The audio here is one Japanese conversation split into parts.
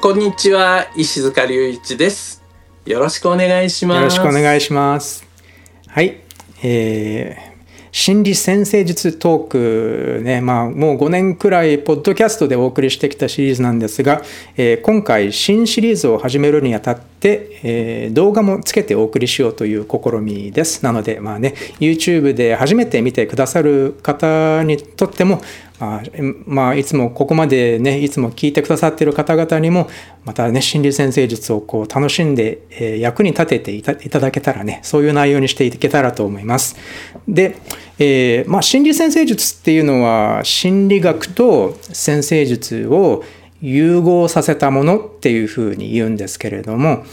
こんにちは石塚隆一ですよろしくお願いしますよろしくお願いします。はい、えー心理先生術トークね、まあもう5年くらいポッドキャストでお送りしてきたシリーズなんですが、えー今回新シリーズを始めるにあたって、えー動画もつけてお送りしようという試みです。なのでまあね、YouTube で初めて見てくださる方にとってもあ、まあ、いつもここまでね、いつも聞いてくださっている方々にも、またね、心理先生術をこう楽しんで、えー役に立てていたいただけたらね、そういう内容にしていけたらと思います。で、えーまあ、心理先生術っていうのは、心理学と先生術を融合させたものっていうふうに言うんですけれども、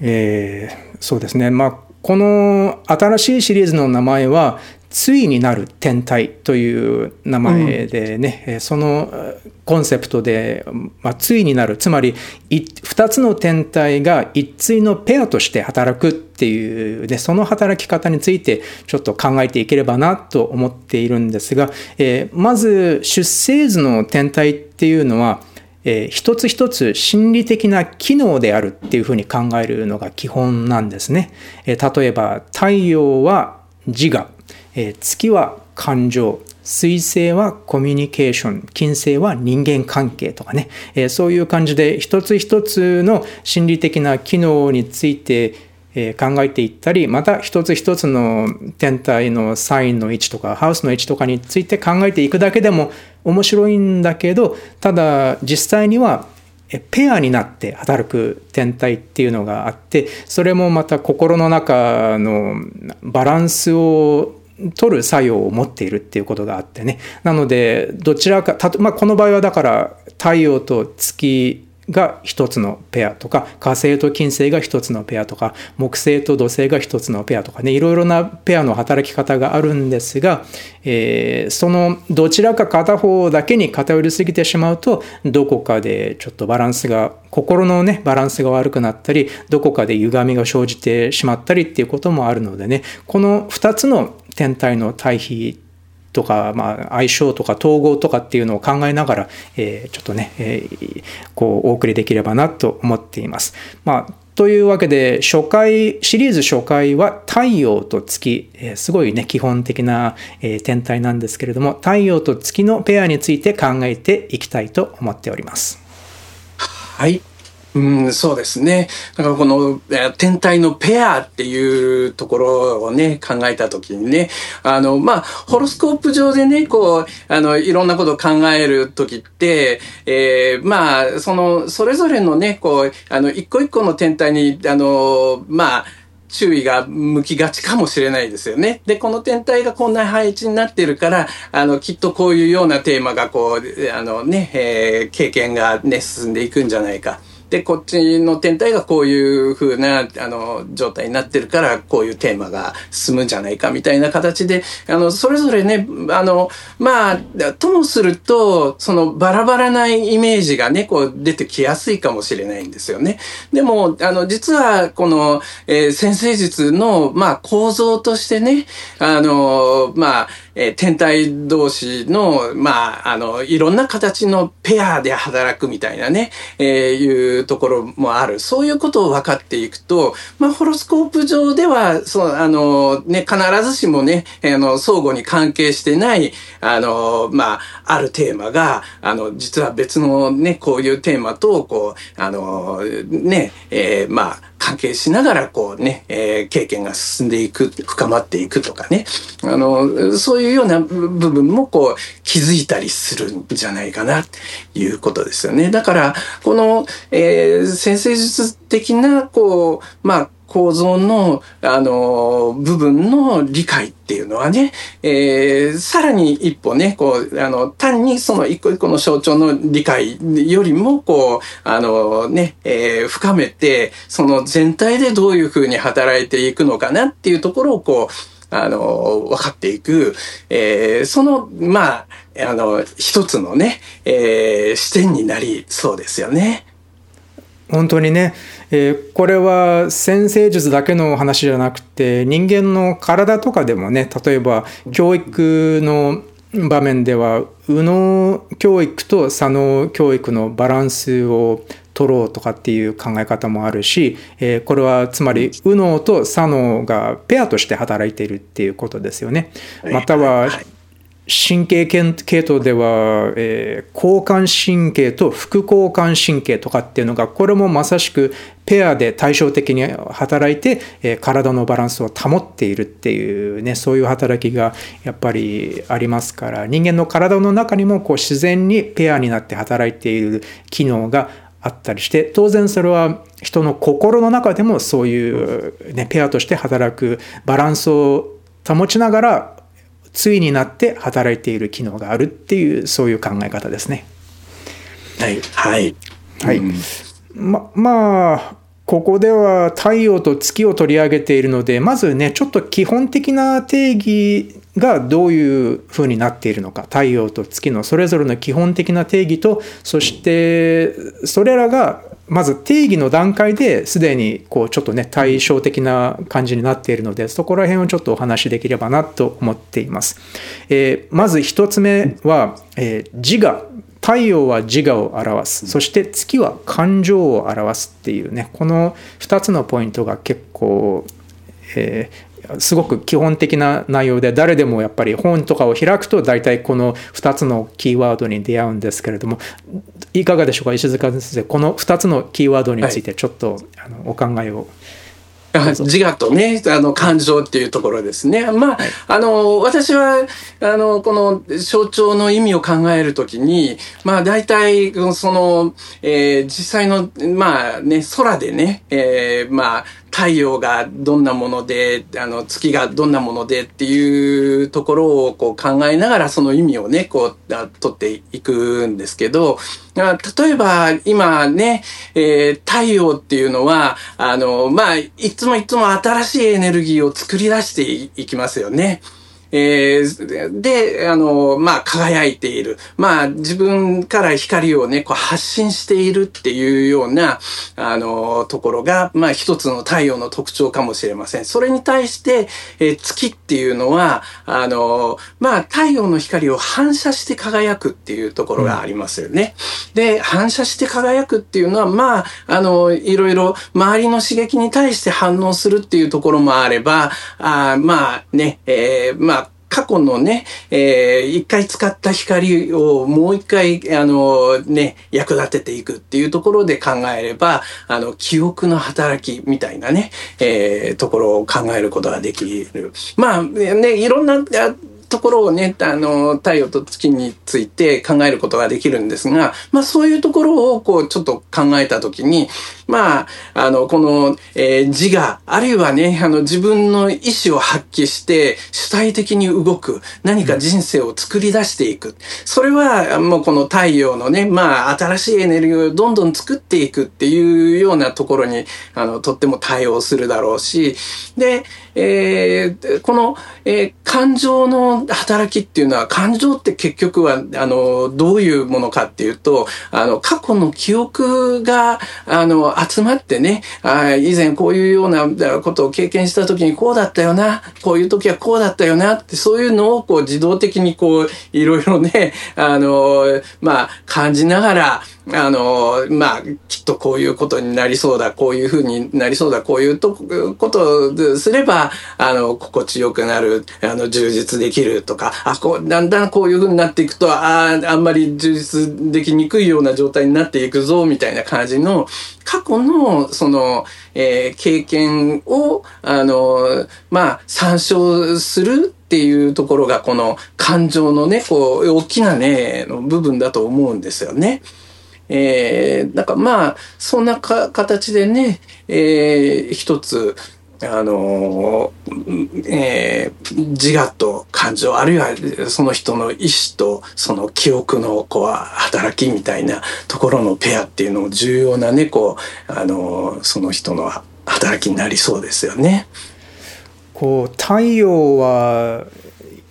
えーそうですね、まあ、この新しいシリーズの名前は、ついになる天体という名前でね、えーそのえーコンセプトで、まあ、ついになる。つまりい2つの天体が一対のペアとして働くっていうでその働き方についてちょっと考えていければなと思っているんですが、えーまず出生図の天体っていうのはえー一つ一つ心理的な機能であるっていうふうに考えるのが基本なんですね。えー例えば太陽は自我、えー月は感情、水星はコミュニケーション、金星は人間関係とかね、えーそういう感じで一つ一つの心理的な機能についてえー考えていったりまた一つ一つの天体のサインの位置とかハウスの位置とかについて考えていくだけでも面白いんだけどただ実際にはペアになって働く天体っていうのがあってそれもまた心の中のバランスを取る作用を持っているっていうことがあってね。なのでどちらかたと、まあ、この場合はだから太陽と月が一つのペアとか火星と金星が一つのペアとか木星と土星が一つのペアとかねいろいろなペアの働き方があるんですが、えーそのどちらか片方だけに偏りすぎてしまうとどこかでちょっとバランスが心のねバランスが悪くなったりどこかで歪みが生じてしまったりっていうこともあるのでねこの2つの天体の対比とか、まあ、相性とか統合とかっていうのを考えながら、えーちょっとね、えーこうお送りできればなと思っています。まあというわけで初回シリーズ初回は太陽と月、えーすごいね基本的な、えー天体なんですけれども太陽と月のペアについて考えていきたいと思っております。はいうん、そうですね。だからこの天体のペアっていうところをね、考えたときにね、あの、まあ、ホロスコープ上でね、こう、あの、いろんなことを考えるときって、えーまあ、その、それぞれのね、こう、あの、一個一個の天体に、あの、まあ、注意が向きがちかもしれないですよね。で、この天体がこんな配置になってるから、あの、きっとこういうようなテーマがこう、あのね、えー経験がね、進んでいくんじゃないか。で、こっちの天体がこういう風な、あの、状態になってるから、こういうテーマが進むんじゃないかみたいな形で、あの、それぞれね、あの、まあ、ともすると、そのバラバラなイメージがね、こう出てきやすいかもしれないんですよね。でも、あの、実は、この、えー先生術の、まあ、構造としてね、あの、まあ、えー天体同士の、まあ、あの、いろんな形のペアで働くみたいなね、えーいうところもある。そういうことを分かっていくと、まあ、ホロスコープ上では、そう、あの、ね、必ずしもね、あの、相互に関係してない、あの、まあ、あるテーマが、あの、実は別のね、こういうテーマと、こう、あの、ね、えーまあ、関係しながらこうね、えー経験が進んでいく、深まっていくとかね、あの、そういうような部分もこう気づいたりするんじゃないかな、ということですよね。だから、この、えー先生術的な、こう、まあ、構造の、あの、部分の理解っていうのはね、えー、さらに一歩ね、こう、あの、単にその一個一個の象徴の理解よりも、こう、あのね、えー、深めて、その全体でどういうふうに働いていくのかなっていうところを、こう、あの、分かっていく、えー、その、まあ、あの、一つのね、えー、視点になりそうですよね。本当にね、えー、これは先生術だけの話じゃなくて人間の体とかでもね例えば教育の場面では右脳教育と左脳教育のバランスを取ろうとかっていう考え方もあるし、えー、これはつまり右脳と左脳がペアとして働いているっていうことですよね。または神経系統では、えー、交感神経と副交感神経とかっていうのがこれもまさしくペアで対照的に働いて、えー、体のバランスを保っているっていうねそういう働きがやっぱりありますから人間の体の中にもこう自然にペアになって働いている機能があったりして当然それは人の心の中でもそういう、ね、ペアとして働くバランスを保ちながら対になって働いている機能があるっていうそういう考え方ですね。はい。はい、はい、うん、ままあここでは太陽と月を取り上げているのでまずねちょっと基本的な定義がどういうふうになっているのか太陽と月のそれぞれの基本的な定義とそしてそれらがまず定義の段階ですでにこうちょっとね対照的な感じになっているのでそこら辺をちょっとお話しできればなと思っています。えー、まず1つ目は、えー、自我太陽は自我を表す。そして月は感情を表すっていうね。この2つのポイントが結構、えー、すごく基本的な内容で誰でもやっぱり本とかを開くと大体この2つのキーワードに出会うんですけれどもいかがでしょうか？石塚先生この2つのキーワードについてちょっと、はい、あのお考えを。自我とね、あの、感情っていうところですね。まあ、はい、あの、私は、あの、この象徴の意味を考えるときに、まあ、大体、その、えー、実際の、まあね、空でね、えー、まあ、太陽がどんなもので、あの、月がどんなものでっていうところをこう考えながらその意味をね、こう、取っていくんですけど、例えば今ね、えー、太陽っていうのは、あの、まあ、いつもいつも新しいエネルギーを作り出していきますよね。えー、で、あの、まあ、輝いている。まあ、自分から光をね、こう発信しているっていうような、あの、ところが、まあ、一つの太陽の特徴かもしれません。それに対して、えー、月っていうのは、あの、まあ、太陽の光を反射して輝くっていうところがありますよね。うん、で、反射して輝くっていうのは、まあ、あの、いろいろ周りの刺激に対して反応するっていうところもあれば、あまあね、えー、まあ、過去のね、えー、一回使った光をもう一回、あの、ね、役立てていくっていうところで考えれば、あの、記憶の働きみたいなね、えー、ところを考えることができる。まあ、ね、いろんな、ところをね、あの、太陽と月について考えることができるんですが、まあそういうところをこうちょっと考えたときに、まあ、あの、この、えー、自我、あるいはね、あの、自分の意思を発揮して、主体的に動く、何か人生を作り出していく。それは、もうこの太陽のね、まあ、新しいエネルギーをどんどん作っていくっていうようなところに、あの、とっても対応するだろうし、で、えー、この、えー、感情の働きっていうのは、感情って結局は、あの、どういうものかっていうと、あの、過去の記憶が、あの、集まってね、あ以前こういうようなことを経験した時にこうだったよな、こういう時はこうだったよなって、そういうのをこう自動的にこう、いろいろね、あの、まあ、感じながら、あの、まあ、きっとこういうことになりそうだ、こういうふうになりそうだ、こういうとことをすれば、あの、心地よくなる、あの、充実できるとか、あ、こう、だんだんこういうふうになっていくと、ああ、あんまり充実できにくいような状態になっていくぞ、みたいな感じの、過去の、その、えー、経験を、あの、まあ、参照するっていうところが、この感情のね、こう、大きなね、の部分だと思うんですよね。えー、なんかまあ、そんな形でね、えー、一つ、あの、えー、自我と感情、あるいはその人の意志とその記憶のこう働きみたいなところのペアっていうのも重要なね、こう、あの、その人の働きになりそうですよね。こう太陽は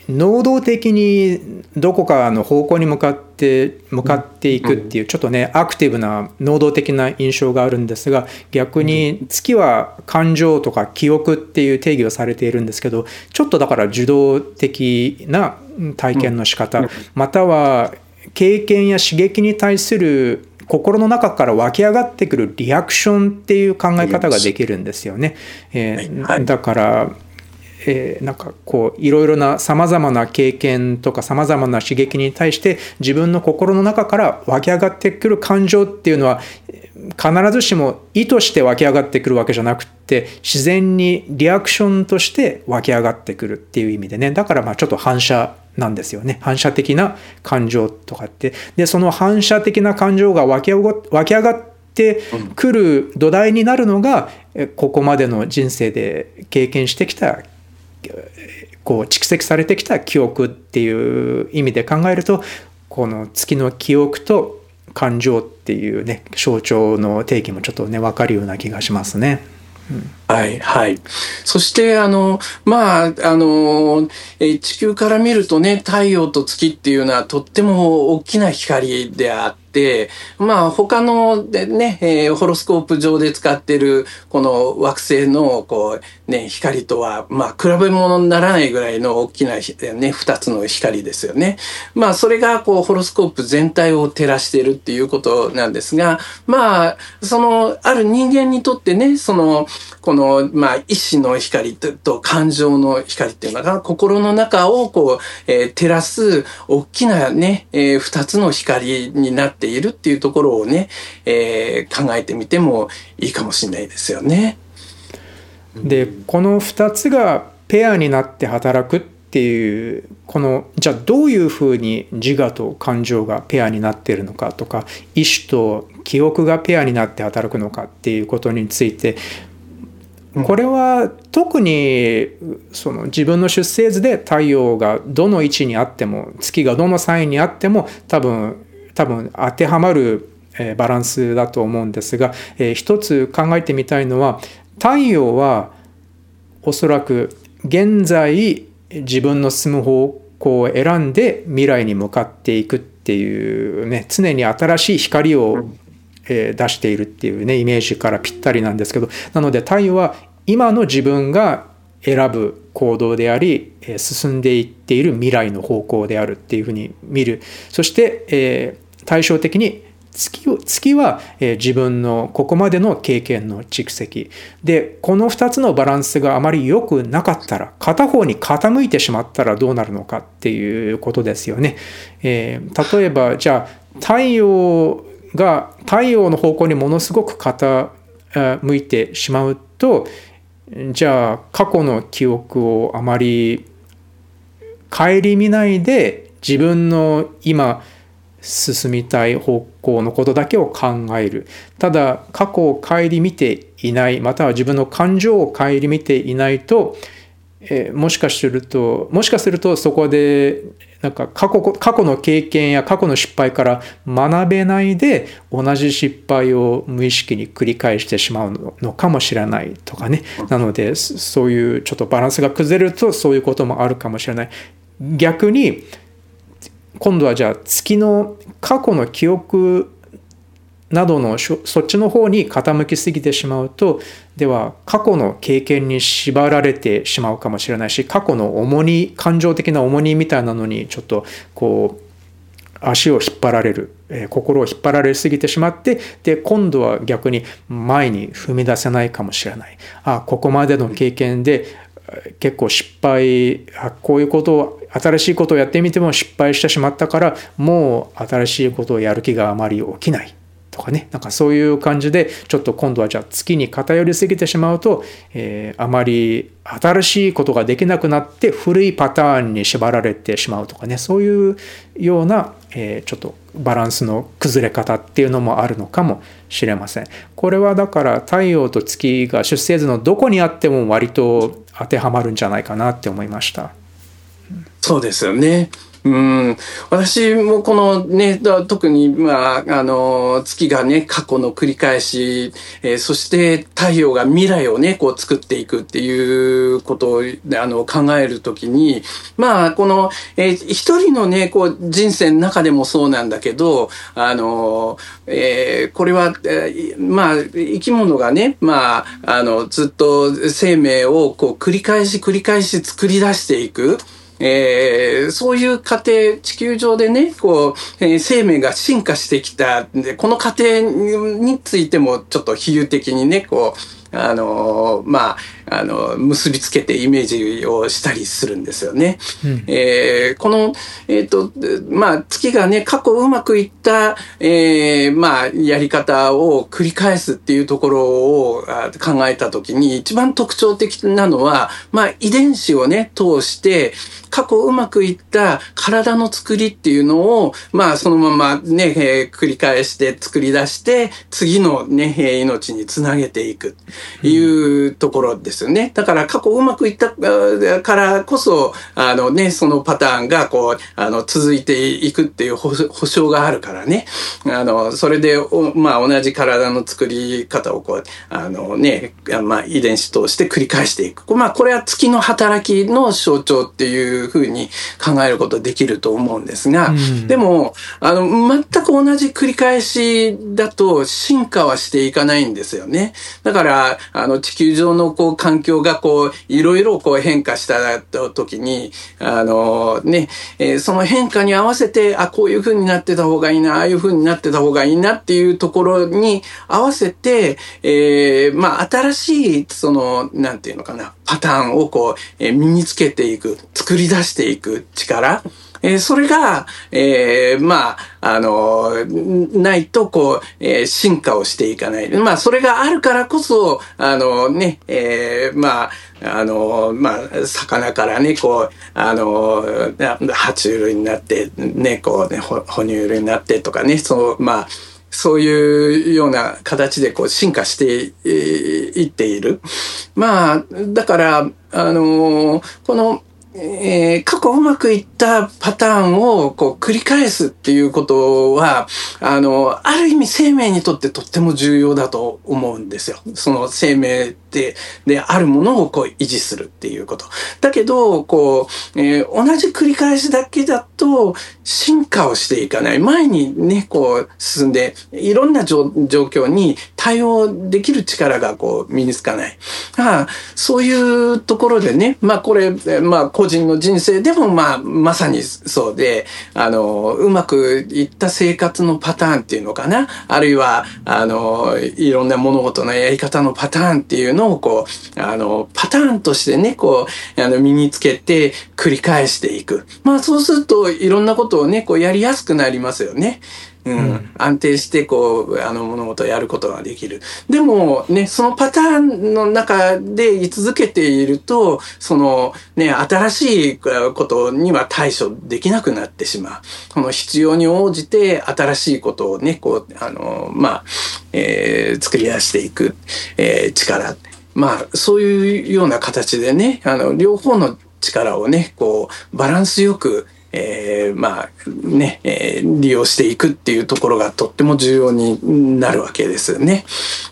能動的にどこかの方向に向かって向かっていくっていうちょっとねアクティブな能動的な印象があるんですが逆に月は感情とか記憶っていう定義をされているんですけどちょっとだから受動的な体験の仕方または経験や刺激に対する心の中から湧き上がってくるリアクションっていう考え方ができるんですよね。えー、だからえー、なんかこういろいろなさまざまな経験とかさまざまな刺激に対して自分の心の中から湧き上がってくる感情っていうのは必ずしも意図して湧き上がってくるわけじゃなくって自然にリアクションとして湧き上がってくるっていう意味でね。だからまあちょっと反射なんですよね。反射的な感情とかって。でその反射的な感情が湧き上がってくる土台になるのがここまでの人生で経験してきたこう蓄積されてきた記憶っていう意味で考えるとこの月の記憶と感情っていうね象徴の定義もちょっとね分かるような気がしますね。うん、はいはい。そしてあのまああのえ地球から見るとね太陽と月っていうのはとっても大きな光であって、まあ他のでね、えー、ホロスコープ上で使ってるこの惑星のこうね、光とはまあ比べ物にならないぐらいの大きなね、二つの光ですよね。まあそれがこうホロスコープ全体を照らしているっていうことなんですが、まあそのある人間にとってね、そのこのまあ意志の光と感情の光っていうのが心の中をこう、えー、照らす大きなね、えー、二つの光になってているっていうところをね、えー、考えてみてもいいかもしれないですよね。でこの2つがペアになって働くっていうこのじゃあどういうふうに自我と感情がペアになっているのかとか意思と記憶がペアになって働くのかっていうことについてこれは特にその自分の出生図で太陽がどの位置にあっても月がどのサインにあっても多分多分当てはまるバランスだと思うんですが、えー、一つ考えてみたいのは太陽はおそらく現在自分の住む方向を選んで未来に向かっていくっていうね常に新しい光を出しているっていうねイメージからぴったりなんですけどなので太陽は今の自分が選ぶ行動であり進んでいっている未来の方向であるっていうふうに見る。そして、え対照的に月月は、え自分のここまでの経験の蓄積でこの2つのバランスがあまり良くなかったら片方に傾いてしまったらどうなるのかっていうことですよね。えー、例えばじゃあ太陽が太陽の方向にものすごく傾いてしまうとじゃあ過去の記憶をあまり顧みないで自分の今進みたい方向のことだけを考える。ただ過去を顧みていないまたは自分の感情を顧みていないと、えー、もしかするともしかするとそこでなんか過去過去の経験や過去の失敗から学べないで同じ失敗を無意識に繰り返してしまうのかもしれないとかね。なのでそういうちょっとバランスが崩れるとそういうこともあるかもしれない。逆に今度はじゃあ月の過去の記憶などのそっちの方に傾きすぎてしまうとでは過去の経験に縛られてしまうかもしれないし過去の重荷感情的な重荷みたいなのにちょっとこう足を引っ張られる、えー、心を引っ張られすぎてしまってで今度は逆に前に踏み出せないかもしれない。あここまでの経験で結構失敗こういうことを新しいことをやってみても失敗してしまったからもう新しいことをやる気があまり起きない。とかね。なんかそういう感じでちょっと今度はじゃあ月に偏りすぎてしまうと、えー、あまり新しいことができなくなって古いパターンに縛られてしまうとかね。そういうような、えー、ちょっとバランスの崩れ方っていうのもあるのかもしれません。これはだから太陽と月が出生図のどこにあっても割と当てはまるんじゃないかなって思いました。そうですよね。うん、私もこのね、特に、まあ、あの、月がね、過去の繰り返し、えー、そして太陽が未来をね、こう作っていくっていうことを、あの、考えるときに、まあ、この、えー、一人のね、こう、人生の中でもそうなんだけど、あの、えー、これは、えー、まあ、生き物がね、まあ、あの、ずっと生命をこう、繰り返し繰り返し作り出していく。えー、そういう過程、地球上でね、こう、えー、生命が進化してきた。で、この過程についてもちょっと比喩的にね、こう、あのー、まあ、あの、結びつけてイメージをしたりするんですよね。うん、えー、この、えっ、ー、と、まあ、月がね、過去うまくいった、えー、まあ、やり方を繰り返すっていうところを考えたときに、一番特徴的なのは、まあ、遺伝子をね、通して、過去うまくいった体の作りっていうのを、まあ、そのままね、えー、繰り返して作り出して、次のね、えー、命につなげていくいうところです。ですよね。だから過去うまくいったからこそ、あのね、そのパターンがこう、あの、続いていくっていう保証があるからね。あの、それで、まあ同じ体の作り方をこう、あのね、まあ遺伝子通して繰り返していく。まあこれは月の働きの象徴っていうふうに考えることできると思うんですが、うん、でも、あの、全く同じ繰り返しだと進化はしていかないんですよね。だから、あの、地球上のこう、環環境がこう、いろいろこう変化した時に、あのね、えー、その変化に合わせて、あ、こういう風になってた方がいいな、ああいう風になってた方がいいなっていうところに合わせて、えー、まあ、新しい、その、なんていうのかな、パターンをこう、えー、身につけていく、作り出していく力。えー、それが、えー、まあ、あの、ないと、こう、えー、進化をしていかない。まあ、それがあるからこそ、あのね、えー、まあ、あの、まあ、魚からね、こう、あの、爬虫類になって、ね、こうね、哺乳類になってとかね、そう、まあ、そういうような形でこう進化していっている。まあ、だから、あの、この、えー、過去うまくいったパターンをこう繰り返すっていうことは、あの、ある意味生命にとってとっても重要だと思うんですよ。その生命で、であるものをこう維持するっていうこと。だけど、こう、えー、同じ繰り返しだけだと進化をしていかない。前にね、こう進んで、いろんな状況に対応できる力がこう身につかない。あそういうところでね、まあこれ、まあ個人の人生でもまあままさにそうで、あの、うまくいった生活のパターンっていうのかな。あるいは、あの、いろんな物事のやり方のパターンっていうのをこう、あの、パターンとしてね、こう、あの、身につけて繰り返していく。まあそうするといろんなことをね、こうやりやすくなりますよね。うん、安定してこう、あの物事をやることができる。でもね、そのパターンの中で居続けていると、そのね、新しいことには対処できなくなってしまう。この必要に応じて新しいことをね、こう、あの、まあ、えー、作り出していく、えー、力。まあ、そういうような形でね、あの、両方の力をね、こう、バランスよく、えー、まあね、えー、利用していくっていうところがとっても重要になるわけですよね。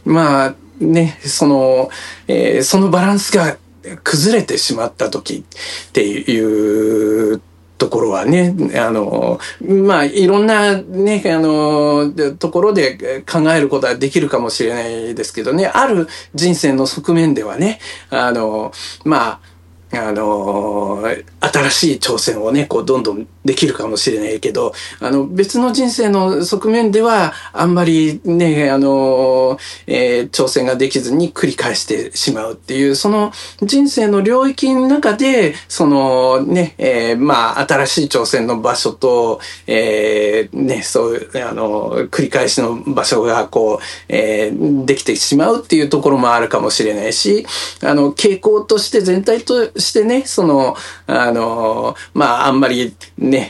まあね、その、えー、そのバランスが崩れてしまった時っていうところはね、あの、まあ、いろんなね、あの、ところで考えることはできるかもしれないですけどね、ある人生の側面ではね、あの、まあ、あのー、新しい挑戦をね、こう、どんどんできるかもしれないけど、あの、別の人生の側面では、あんまりね、あの、えー、挑戦ができずに繰り返してしまうっていう、その人生の領域の中で、そのね、えー、まあ、新しい挑戦の場所と、えー、ね、そういう、あの、繰り返しの場所が、こう、えー、できてしまうっていうところもあるかもしれないし、あの、傾向として全体としてね、その、あの、まあ、あんまり、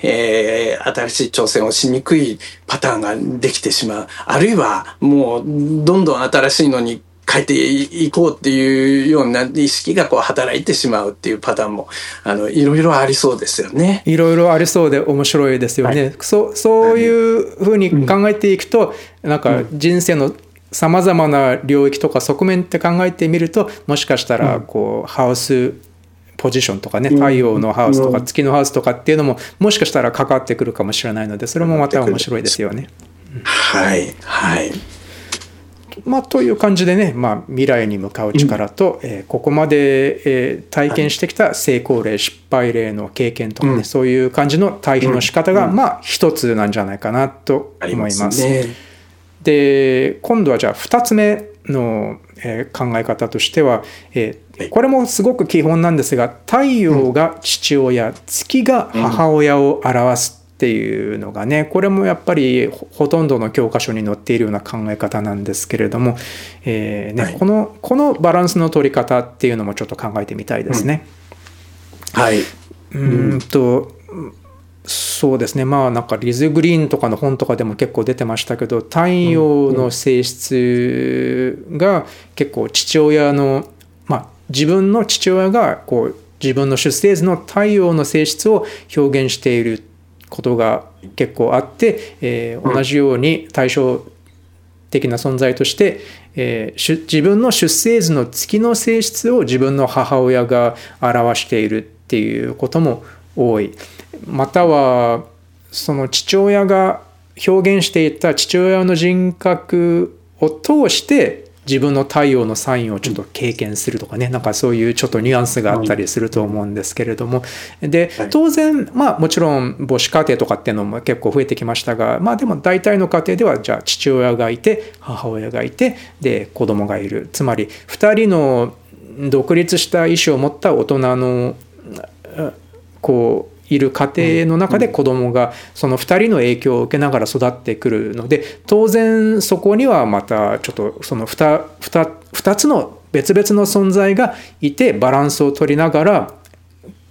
えー、新しい挑戦をしにくいパターンができてしまう。あるいは、もう、どんどん新しいのに変えていこうっていうような意識がこう働いてしまうっていうパターンも、あの、いろいろありそうですよね。いろいろありそうで面白いですよね。はい、そう、そういうふうに考えていくと、うん、なんか人生のさまざまな領域とか側面って考えてみると、もしかしたら、こう、ハウス、ポジションとかね太陽のハウスとか月のハウスとかっていうのももしかしたら関わってくるかもしれないのでそれもまた面白いですよね。はいはい。まあ、という感じでね、まあ、未来に向かう力と、うん、えー、ここまで、えー、体験してきた成功例、失敗例の経験とかね、うん、そういう感じの対比の仕方が、うん、まあ一つなんじゃないかなと思います。ますね、で今度はじゃあ2つ目の、えー、考え方としては、えー、これもすごく基本なんですが太陽が父親、月が母親を表すっていうのがねこれもやっぱりほとんどの教科書に載っているような考え方なんですけれども、えーね、はい、このこのバランスの取り方っていうのもちょっと考えてみたいですね。うん、はい、うんとそうですね。まあなんかリズ・グリーンとかの本とかでも結構出てましたけど太陽の性質が結構父親のまあ自分の父親がこう自分の出生図の太陽の性質を表現していることが結構あって、えー、同じように対照的な存在として、えー、自分の出生図の月の性質を自分の母親が表しているっていうことも多い。またはその父親が表現していた父親の人格を通して自分の太陽のサインをちょっと経験するとかねなんかそういうちょっとニュアンスがあったりすると思うんですけれども。で当然まあもちろん母子家庭とかっていうのも結構増えてきましたがまあでも大体の家庭ではじゃあ父親がいて母親がいてで子供がいる。つまり2人の独立した意思を持った大人のこういる家庭の中で子供がその2人の影響を受けながら育ってくるので当然そこにはまたちょっとその 2, 2, 2つの別々の存在がいてバランスを取りながら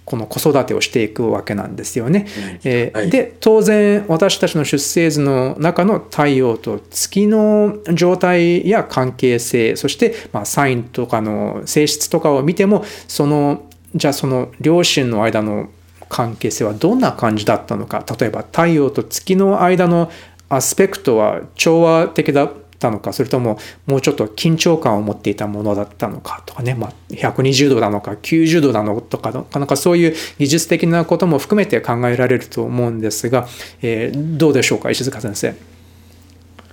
この子育てをしていくわけなんですよね。えー、で当然私たちの出生図の中の太陽と月の状態や関係性そしてまあサインとかの性質とかを見てもそのじゃあその両親の間の関係性はどんな感じだったのか。例えば太陽と月の間のアスペクトは調和的だったのか。それとももうちょっと緊張感を持っていたものだったのかとかね、まあ、120度なのか90度なのとかなかな。かそういう技術的なことも含めて考えられると思うんですが、えー、どうでしょうか石塚先生。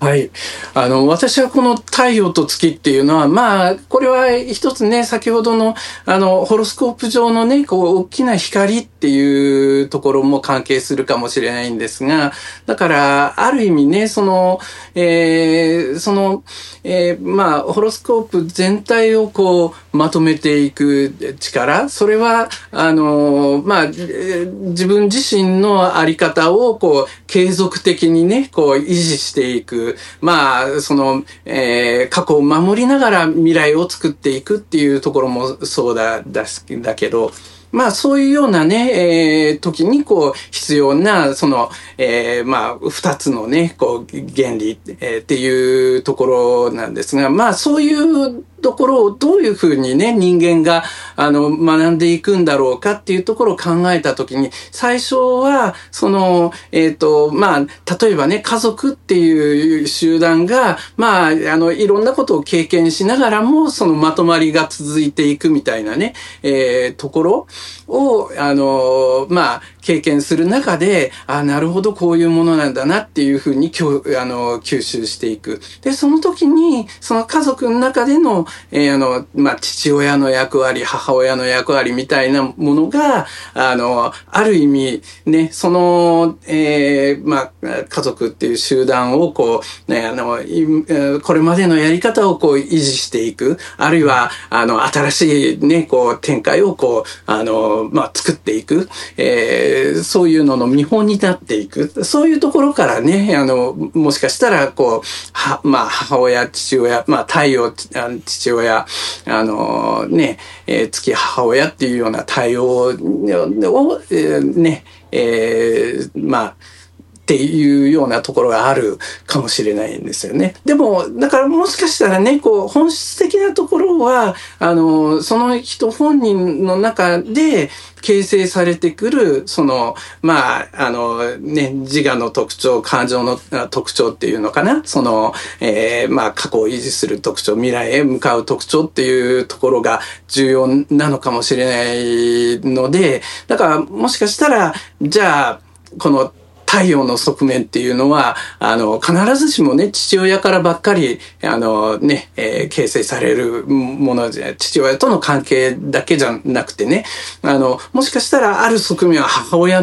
はい。あの、私はこの太陽と月っていうのは、まあ、これは一つね、先ほどの、あの、ホロスコープ上のね、こう、大きな光っていうところも関係するかもしれないんですが、だから、ある意味ね、その、えー、その、えー、まあ、ホロスコープ全体をこう、まとめていく力、それは、あの、まあ、自分自身のあり方を、こう、継続的にね、こう、維持していく。まあ、その、えー、過去を守りながら未来を作っていくっていうところもそうだ、だだけど、まあそういうようなね、えー、時にこう必要な、その、えー、まあ二つのね、こう原理、えー、っていうところなんですが、まあそういうところをどういうふうにね、人間が、あの、学んでいくんだろうかっていうところを考えたときに、最初は、その、えっ、ー、と、まあ、例えばね、家族っていう集団が、まあ、あの、いろんなことを経験しながらも、そのまとまりが続いていくみたいなね、えー、ところを、あの、まあ、経験する中で、あなるほどこういうものなんだなっていうふうにきょあの吸収していく。で、その時に、その家族の中での、えー、あの、まあ、父親の役割、母親の役割みたいなものが、あの、ある意味、ね、その、えー、まあ、家族っていう集団をこう、ね、あの、これまでのやり方をこう維持していく、あるいは、あの、新しいね、こう、展開をこう、あの、まあ、作っていく、えーー、そういうのの見本になっていく。そういうところからね、あの、もしかしたら、こう、は、まあ、母親、父親、まあ、太陽、父親、あの、ね、えー、月母親っていうような対応を、えー、ね、えー、まあ、っていうようなところがあるかもしれないんですよね。でも、だからもしかしたらね、こう、本質的なところは、あの、その人本人の中で形成されてくる、その、まあ、あの、ね、自我の特徴、感情の特徴っていうのかな？その、えー、まあ、過去を維持する特徴、未来へ向かう特徴っていうところが重要なのかもしれないので、だからもしかしたら、じゃあ、この太陽の側面っていうのは、あの、必ずしもね、父親からばっかり、あのね、えー、形成されるものじゃ、父親との関係だけじゃなくてね、あの、もしかしたらある側面は母親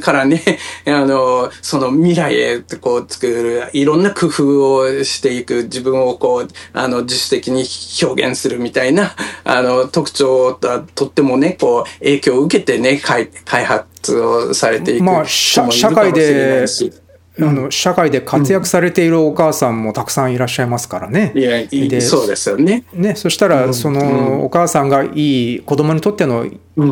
からね、あの、その未来へこう作る、いろんな工夫をしていく、自分をこう、あの、自主的に表現するみたいな、あの、特徴ととってもね、こう、影響を受けてね、開発をされていくまあ、社会で、あの社会で活躍されているお母さんもたくさんいらっしゃいますからね。いや、でそうですよね。ね、そしたら、そのお母さんがいい子供にとっての、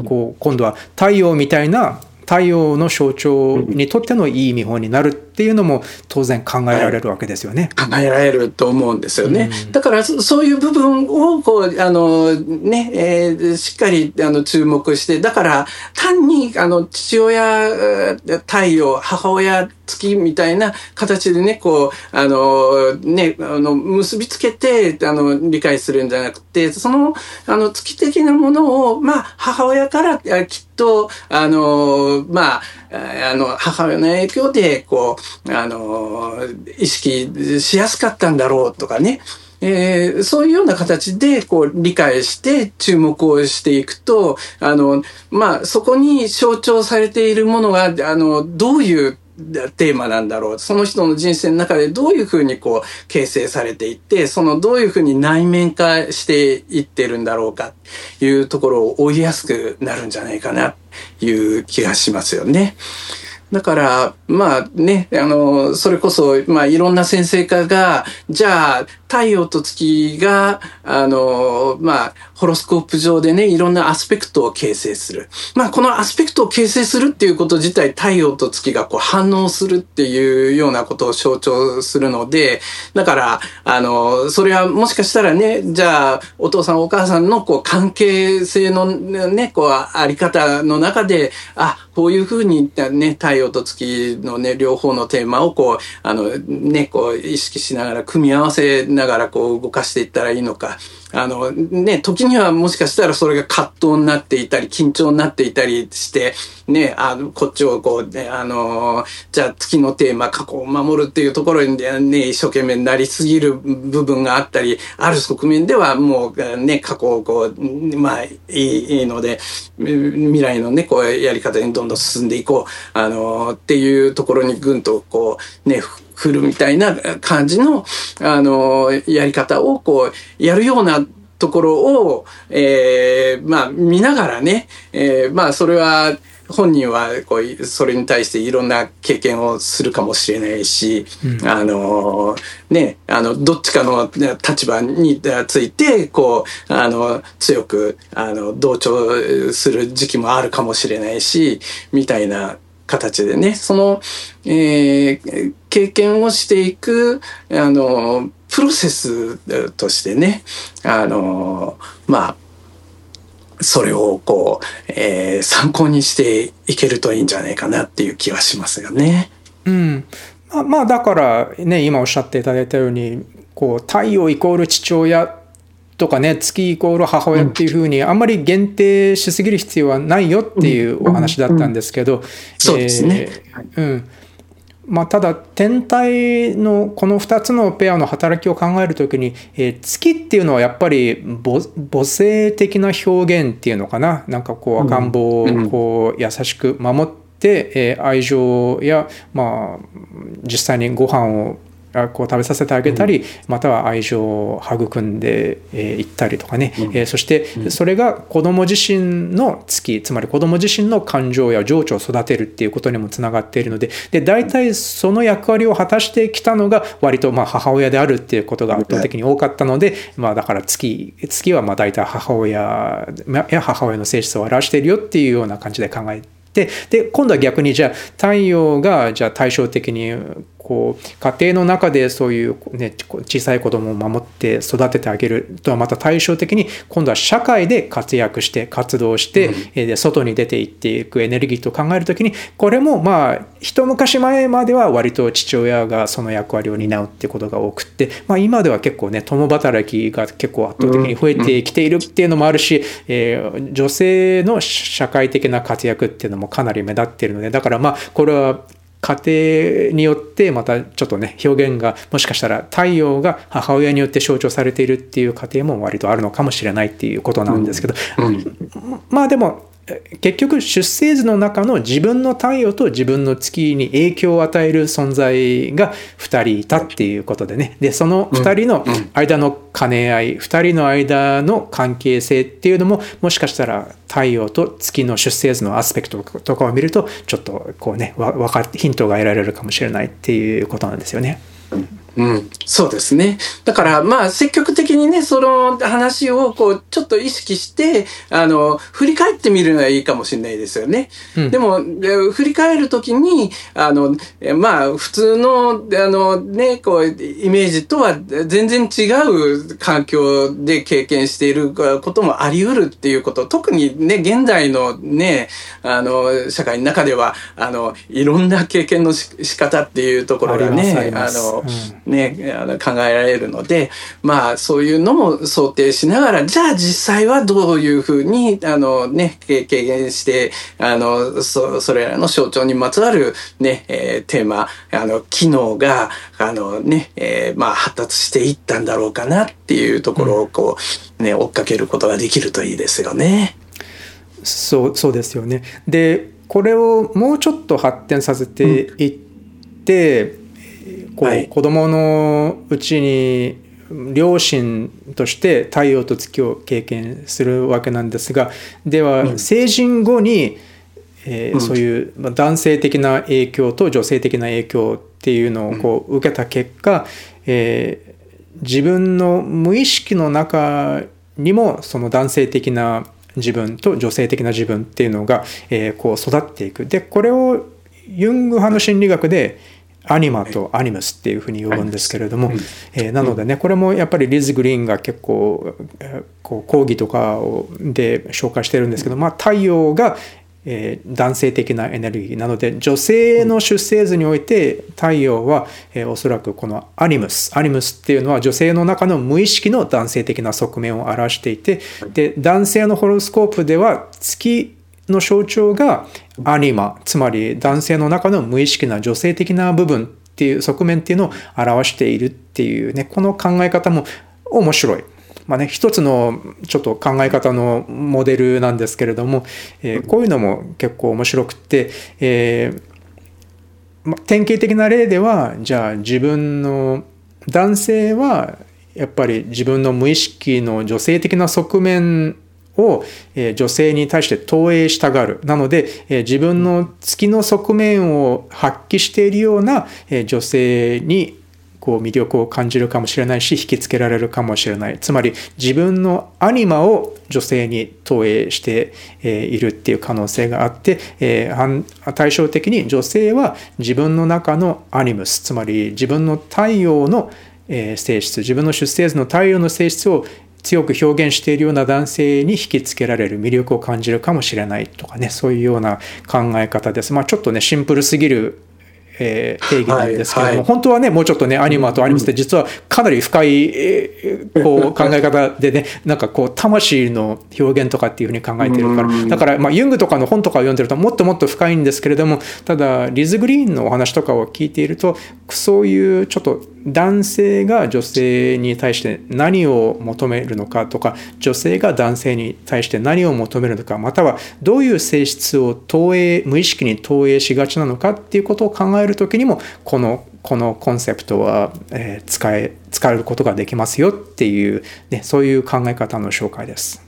こう今度は太陽みたいな太陽の象徴にとってのいい見本になるっていうのも当然考えられるわけですよね。はい、考えられると思うんですよね。うん、だからそういう部分をこうあのね、えー、しっかりあの注目してだから単にあの父親太陽母親月みたいな形でねこうあのねあの結びつけてあの理解するんじゃなくてそのあの月的なものをまあ母親からきっとあのまああの母親の影響でこうあの意識しやすかったんだろうとかねえー、そういうような形でこう理解して注目をしていくと、あの、まあ、そこに象徴されているものが、あの、どういうテーマなんだろう。その人の人生の中でどういうふうにこう形成されていって、そのどういうふうに内面化していってるんだろうかいうところを追いやすくなるんじゃないかないう気がしますよね。だから、まあね、あの、それこそ、まあいろんな先生家が、じゃあ、太陽と月が、あの、まあ、ホロスコープ上でね、いろんなアスペクトを形成する。まあ、このアスペクトを形成するっていうこと自体、太陽と月がこう反応するっていうようなことを象徴するので、だから、あの、それはもしかしたらね、じゃあ、お父さんお母さんのこう関係性のね、こう、あり方の中で、あ、こういうふうにね、太陽と月のね、両方のテーマをこう、あの、ね、こう、意識しながら組み合わせながらこう動かしていったらいいのか。あの、ね、時にはもしかしたらそれが葛藤になっていたり、緊張になっていたりして、ね、あの、こっちをこう、ね、あの、じゃあ月のテーマ、過去を守るっていうところにね、一生懸命なりすぎる部分があったり、ある側面ではもうね、過去をこう、まあ、いいいいので、未来のね、こうやり方にどんどん進んでいこう、あの、っていうところにぐんとこう、ね、振るみたいな感じの、あの、やり方をこう、やるようなところを、えー、まあ、見ながらね、えー、まあ、それは、本人はこうそれに対していろんな経験をするかもしれないし、うん、あのねあのどっちかの立場についてこうあの強くあの同調する時期もあるかもしれないしみたいな形でね、その、えー、経験をしていく、あの、プロセスとしてね、あの、まあ、それをこう、えー、参考にしていけるといいんじゃないかなっていう気はしますよね。うん。まあ、まあ、だからね、今おっしゃっていただいたように、こう、太陽イコール父親とかね月イコール母親っていうふうにあんまり限定しすぎる必要はないよっていうお話だったんですけど、そうですね、うん。まあ、ただ天体のこの2つのペアの働きを考える時に、えー、月っていうのはやっぱり母性的な表現っていうのかな？なんかこう赤ん坊をこう優しく守って、えー、愛情や、まあ、実際にご飯をこう食べさせてあげたり、または愛情を育んでいったりとかね、えそしてそれが子ども自身の月つまり子ども自身の感情や情緒を育てるっていうことにもつながっているのでで大体その役割を果たしてきたのが割とまあ母親であるっていうことが圧倒的に多かったので、まあ、だから月月はまあ大体母親や母親の性質を表しているよっていうような感じで考えてでで今度は逆にじゃあ太陽がじゃあ対照的にこう家庭の中でそういう、ね、小さい子供を守って育ててあげるとはまた対照的に今度は社会で活躍して活動して、うん、で外に出ていっていくエネルギーと考える時にこれもまあ一昔前までは割と父親がその役割を担うってことが多くって、まあ、今では結構ね共働きが結構圧倒的に増えてきているっていうのもあるし、えー、女性の社会的な活躍っていうのもかなり目立っているのでだからまあこれは家庭によってまたちょっとね表現がもしかしたら太陽が母親によって象徴されているっていう家庭も割とあるのかもしれないっていうことなんですけど、うん。うん、まあでも結局出生図の中の自分の太陽と自分の月に影響を与える存在が2人いたっていうことでね。でその2人の間の兼ね合い2人の間の関係性っていうのももしかしたら太陽と月の出生図のアスペクトとかを見るとちょっとこうね分かヒントが得られるかもしれないっていうことなんですよね。うん、そうですね。だから、まあ、積極的にね、その話を、こう、ちょっと意識して、あの、振り返ってみるのはいいかもしれないですよね。うん、でも、振り返るときに、あの、まあ、普通の、あの、ね、こう、イメージとは全然違う環境で経験していることもあり得るっていうこと、特にね、現代のね、あの、社会の中では、あの、いろんな経験の仕方っていうところがね、あの、うんね、あの考えられるので、まあそういうのも想定しながら、じゃあ実際はどういうふうに、あのね、軽減して、あの、そ、それらの象徴にまつわるね、えー、テーマ、あの、機能が、あのね、えー、まあ発達していったんだろうかなっていうところをこう、ね、追っかけることができるといいですよね。そう、そうですよね。で、これをもうちょっと発展させていって、うんこう、はい、子供のうちに両親として太陽と月を経験するわけなんですがでは成人後に、えー、そういう男性的な影響と女性的な影響っていうのをこう受けた結果、えー、自分の無意識の中にもその男性的な自分と女性的な自分っていうのが、えー、こう育っていく。でこれをユング派の心理学でアニマとアニムスっていうふうに呼ぶんですけれども、えー、なのでねこれもやっぱりリズ・グリーンが結構こう講義とかで紹介してるんですけど、まあ、太陽がえー、男性的なエネルギー。なので女性の出生図において太陽は、えー、おそらくこのアニムス。アニムスっていうのは女性の中の無意識の男性的な側面を表していてで男性のホロスコープでは月の象徴がアニマつまり男性の中の無意識な女性的な部分っていう側面っていうのを表しているっていうねこの考え方も面白い。まあね、一つのちょっと考え方のモデルなんですけれども、えー、こういうのも結構面白くって、えーま、典型的な例ではじゃあ自分の男性はやっぱり自分の無意識の女性的な側面を女性に対して投影したがる。なので、自分の月の側面を発揮しているような女性にこう魅力を感じるかもしれないし引きつけられるかもしれないつまり自分のアニマを女性に投影しているっていう可能性があって対照的に女性は自分の中のアニムスつまり自分の太陽の性質自分の出生図の太陽の性質を強く表現しているような男性に引きつけられる魅力を感じるかもしれないとかねそういうような考え方です。まあ、ちょっとねシンプルすぎるえー、定義なんですけども、はいはい、本当はねもうちょっとねアニマとアニムスって実はかなり深い、えー、こう 考え方でねなんかこう魂の表現とかっていうふうに考えてるから。だからまあユングとかの本とかを読んでるともっともっと深いんですけれどもただリズ・グリーンのお話とかを聞いているとそういうちょっと男性が女性に対して何を求めるのかとか女性が男性に対して何を求めるのかまたはどういう性質を投影無意識に投影しがちなのかっていうことを考える時にもこのこのコンセプトは、えー、使え使えることができますよっていう、ね、そういう考え方の紹介です。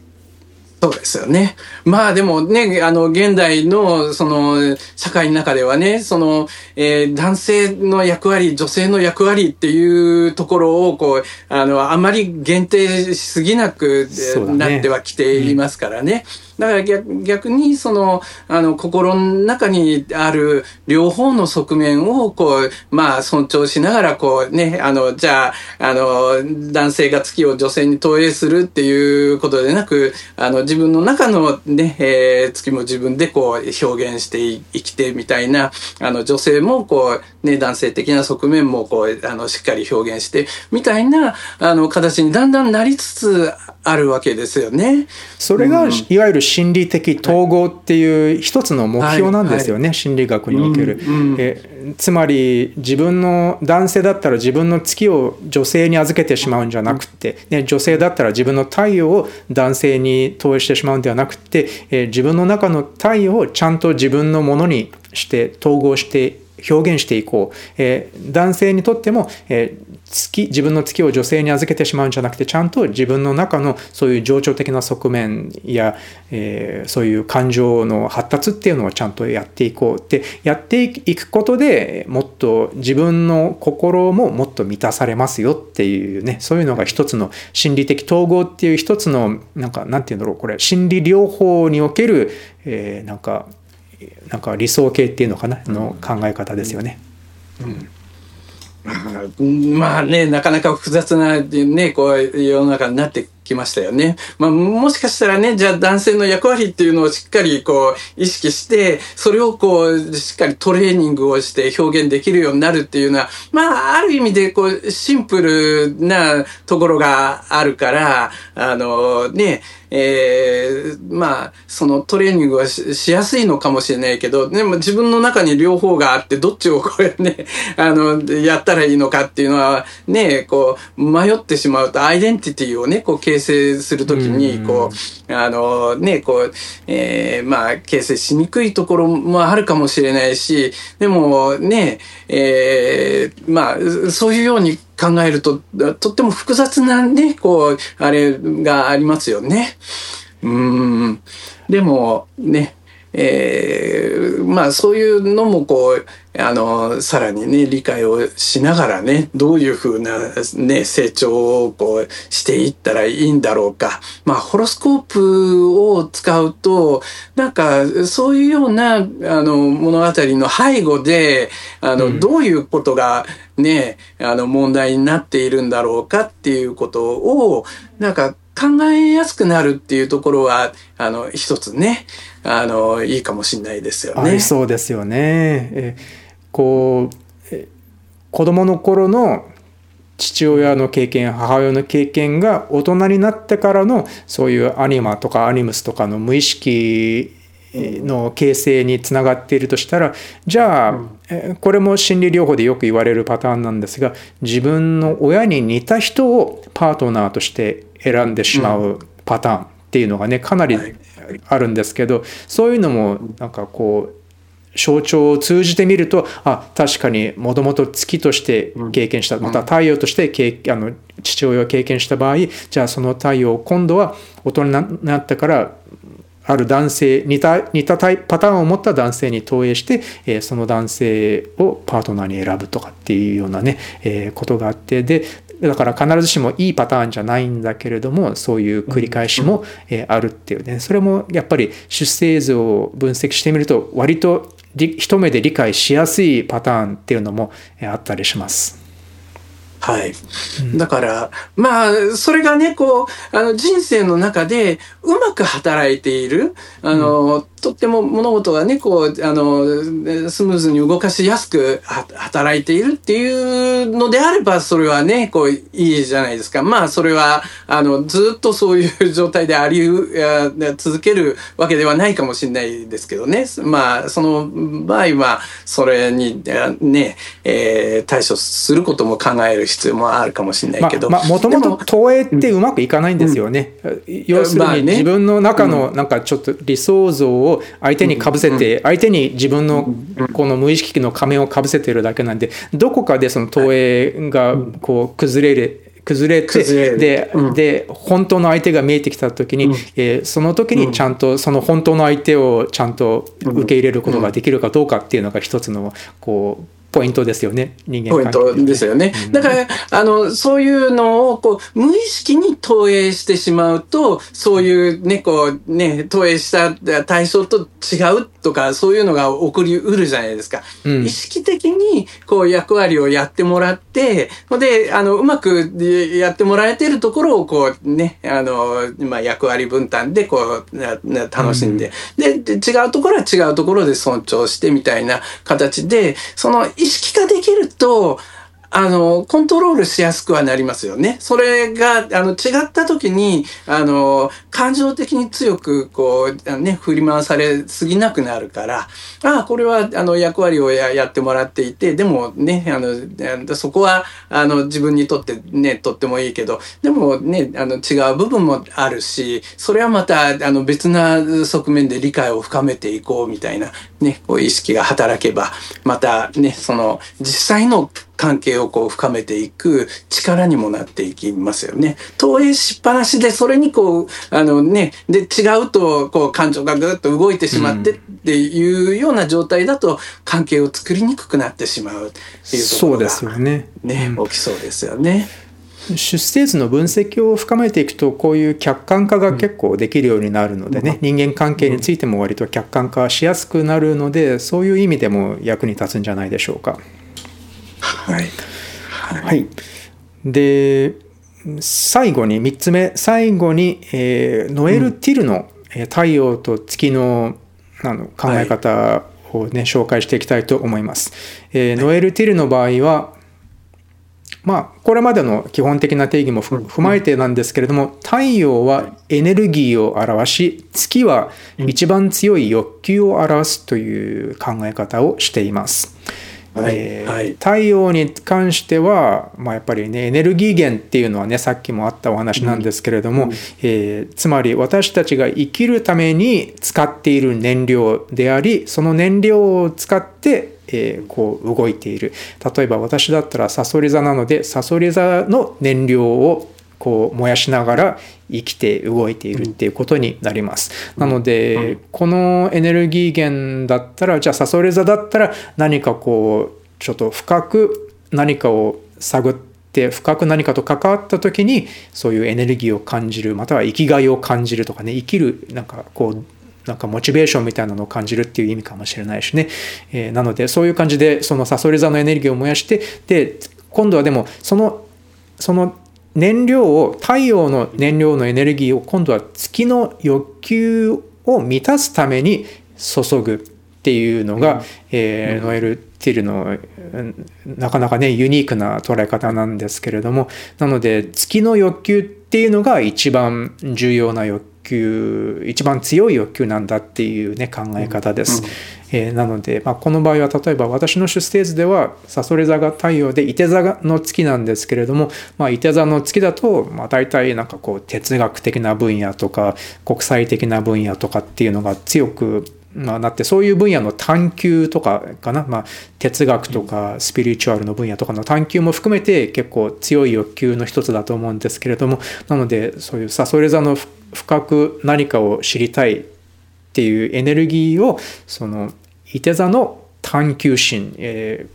そうですよね。まあでもね、あの、現代の、その、社会の中ではね、その、えー、男性の役割、女性の役割っていうところを、こう、あの、あまり限定しすぎなくなってはきていますからね。だから逆逆にそのあの心の中にある両方の側面をこうまあ尊重しながらこうねあのじゃああの男性が月を女性に投影するっていうことでなくあの自分の中のね、えー、月も自分でこう表現して生きてみたいなあの女性もこうね男性的な側面もこうあのしっかり表現してみたいなあの形にだんだんなりつつあるわけですよね。それが、うん、いわゆる心理的統合っていう一つの目標なんですよね、はいはい、心理学における、うんうん、え。つまり自分の男性だったら自分の月を女性に預けてしまうんじゃなくて、ね、女性だったら自分の太陽を男性に投影してしまうんではなくて、え自分の中の太陽をちゃんと自分のものにして統合して表現していこう、えー、男性にとっても、えー、月自分の月を女性に預けてしまうんじゃなくてちゃんと自分の中のそういう情緒的な側面や、えー、そういう感情の発達っていうのをちゃんとやっていこう。ってやっていくことでもっと自分の心ももっと満たされますよっていうねそういうのが一つの心理的統合っていう一つのなんかなんていうんだろうこれ心理療法における、えー、なんかなんか理想形っていうのかな？の考え方ですよね。うん まあね、なかなか複雑なね、こう世の中になってきましたよね。まあもしかしたらね、じゃあ男性の役割っていうのをしっかりこう意識して、それをこうしっかりトレーニングをして表現できるようになるっていうのは、まあある意味でこうシンプルなところがあるから、あのね、えー、まあ、そのトレーニングはしやすいのかもしれないけど、でも自分の中に両方があって、どっちをこうね、あの、やったらいいのかっていうのは、ね、こう、迷ってしまうと、アイデンティティをね、こう、形成するときに、こう、あの、ね、こう、えー、まあ、形成しにくいところもあるかもしれないし、でもね、えー、まあ、そういうように考えると、とっても複雑なね、こう、あれがありますよね。うん。でも、ね、えー、まあそういうのもこうあのさらにね理解をしながらねどういうふうな、ね、成長をこうしていったらいいんだろうか。まあホロスコープを使うとなんかそういうようなあの物語の背後であの、うん、どういうことがねあの問題になっているんだろうかっていうことをなんか考えやすくなるっていうところは、あの、一つね、あの、いいかもしれないですよね。そうですよね。えこう、子供の頃の父親の経験母親の経験が大人になってからのそういうアニマとかアニムスとかの無意識の形成につながっているとしたらじゃあこれも心理療法でよく言われるパターンなんですが自分の親に似た人をパートナーとして選んでしまうパターンっていうのがねかなりあるんですけどそういうのもなんかこう象徴を通じてみるとあ確かにもともと月として経験したまた太陽として経あの父親を経験した場合じゃあその太陽を今度は大人になってからある男性似た似たパターンを持った男性に投影して、えその男性をパートナーに選ぶとかっていうようなね、えことがあってでだから必ずしもいいパターンじゃないんだけれどもそういう繰り返しもあるっていうねそれもやっぱり出生図を分析してみると割と一目で理解しやすいパターンっていうのもあったりします。はい。だから、まあ、それがね、こう、あの、人生の中でうまく働いている、あの、うん、とっても物事がね、こう、あの、スムーズに動かしやすく働いているっていうのであれば、それはね、こう、いいじゃないですか。まあ、それは、あの、ずっとそういう状態であり続けるわけではないかもしれないですけどね。まあ、その場合は、それにね、えー、対処することも考える必必要もあるかもしれないけど。まあ、もともと投影ってうまくいかないんですよね。要するに自分の中のなんかちょっと理想像を相手にかぶせて、相手に自分のこの無意識の仮面をかぶせてるだけなんで、どこかでその投影がこう崩れる。崩れてで,、で本当の相手が見えてきた時に、うん、えー、その時にちゃんとその本当の相手をちゃんと受け入れることができるかどうかっていうのが一つのこうポイントですよね人間ポイントですよね、だからあのそういうのをこう無意識に投影してしまうとそういうねこうね投影した対象と違うとかそういうのが起こりうるじゃないですか、うん、意識的にこう役割をやってもらってであのうまくやってもらえてるところをこうねあの、まあ、役割分担でこう楽しんで、うん、で違うところは違うところで尊重してみたいな形でその意識化できると、あの、コントロールしやすくはなりますよね。それが、あの、違った時に、あの、感情的に強く、こう、ね、振り回されすぎなくなるから、ああ、これは、あの、役割をやってもらっていて、でもね、あの、そこは、あの、自分にとってね、とってもいいけど、でもね、あの、違う部分もあるし、それはまた、あの、別な側面で理解を深めていこうみたいな、ね、こう、意識が働けば、またね、その、実際の関係をこう深めていく力にもなっていきますよね。投影しっぱなしでそれにこうあのねで違うとこう感情がぐっと動いてしまってっていうような状態だと関係を作りにくくなってしまうっていうところが、そうですよね。ね、起きそうですよね。出生図の分析を深めていくとこういう客観化が結構できるようになるのでね、人間関係についても割と客観化しやすくなるのでそういう意味でも役に立つんじゃないでしょうか。はい、はい、で最後に3つ目。最後に、えー、ノエル・ティルの「太陽と月の」あの考え方をね、はい、紹介していきたいと思います。えー、ノエル・ティルの場合はまあこれまでの基本的な定義も踏まえてなんですけれども太陽はエネルギーを表し月は一番強い欲求を表すという考え方をしています。はいえーはい、太陽に関しては、まあ、やっぱりねエネルギー源っていうのはねさっきもあったお話なんですけれども、うん、えー、つまり私たちが生きるために使っている燃料でありその燃料を使ってえー、こう動いている例えば私だったらさそり座なのでさそり座の燃料をこう燃やしながら生きて動いているっていうことになります。なので、このエネルギー源だったらじゃあサソリ座だったら何かこうちょっと深く何かを探って深く何かと関わった時にそういうエネルギーを感じるまたは生きがいを感じるとかね生きるなんかこうなんかモチベーションみたいなのを感じるっていう意味かもしれないしね、えー、なのでそういう感じでそのサソリ座のエネルギーを燃やしてで今度はでもそのその燃料を太陽の燃料のエネルギーを今度は月の欲求を満たすために注ぐっていうのが、うん、えー、ノエル・ティルのなかなかねユニークな捉え方なんですけれども。なので月の欲求っていうのが一番重要な欲求一番強い欲求なんだっていうね考え方です。うん。えー、なので、まあ、この場合は例えば私の出生図ではさそれ座が太陽でいて座の月なんですけれども、まあ、いて座の月だと、まあ、大体なんかこう哲学的な分野とか国際的な分野とかっていうのが強くまあ、なってそういう分野の探求とかかな、まあ、哲学とかスピリチュアルの分野とかの探求も含めて結構強い欲求の一つだと思うんですけれどもなのでそういうさそれ座の深く何かを知りたいっていうエネルギーをそのいて座の探求心、え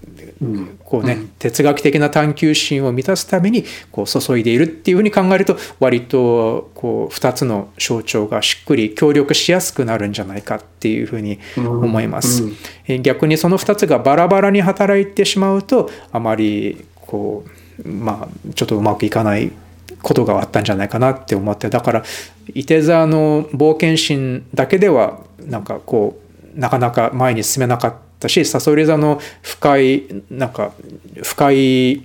ー、こうね、うん、哲学的な探求心を満たすためにこう注いでいるっていうふうに考えると割とこう2つの象徴がしっくり協力しやすくなるんじゃないかっていうふうに思います。うん。うん、逆にその2つがバラバラに働いてしまうとあまりこうまあちょっとうまくいかないことがあったんじゃないかなって思ってだからいて座の冒険心だけではなんかこうなかなか前に進めなかったしさそり座の深いなんか深い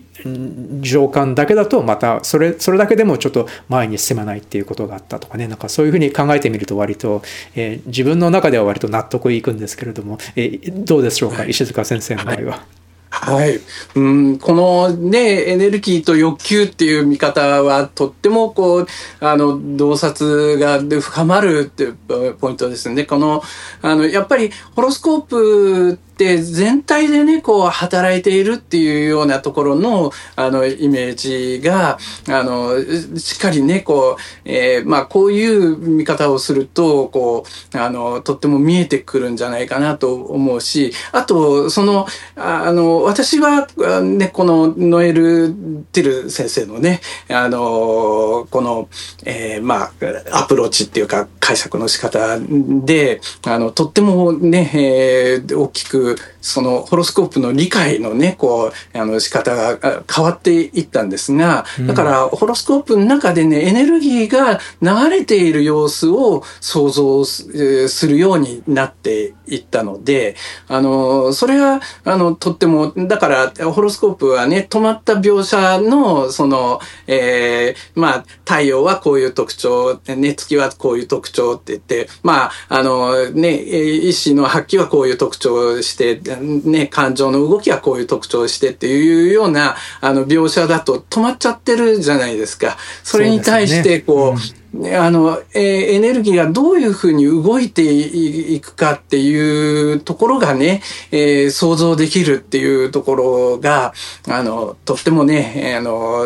情感だけだとまたそれそれだけでもちょっと前に進まないっていうことがあったとかねなんかそういうふうに考えてみると割と、えー、自分の中では割と納得いくんですけれども、えー、どうでしょうか、はい、石塚先生の場合は。はい。はいうん、このね、エネルギーと欲求っていう見方はとってもこう、あの、洞察が深まるっていうポイントですね。この、あの、やっぱりホロスコープって全体でね、こう働いているっていうようなところの、あの、イメージが、あの、しっかりね、こう、えー、まあ、こういう見方をすると、こう、あの、とっても見えてくるんじゃないかなと思うし、あと、その、あの、私は、ね、このノエル・ティル先生のね、あの、この、えー、まあ、アプローチっていうか解釈の仕方で、あの、とってもね、えー、大きくそのホロスコープの理解のね、こう、あの仕方が変わっていったんですが、だからホロスコープの中でね、エネルギーが流れている様子を想像するようになっていったので、あの、それは、あの、とっても、だから、ホロスコープはね、止まった描写の、その、えー、まあ、太陽はこういう特徴、ね、月はこういう特徴って言って、まあ、あの、ね、意志の発揮はこういう特徴をして、ね、感情の動きはこういう特徴をしてっていうような、あの、描写だと止まっちゃってるじゃないですか。それに対して、こう、あの、えー、エネルギーがどういうふうに動いていくかっていうところがね、えー、想像できるっていうところが、あの、とってもね、あの、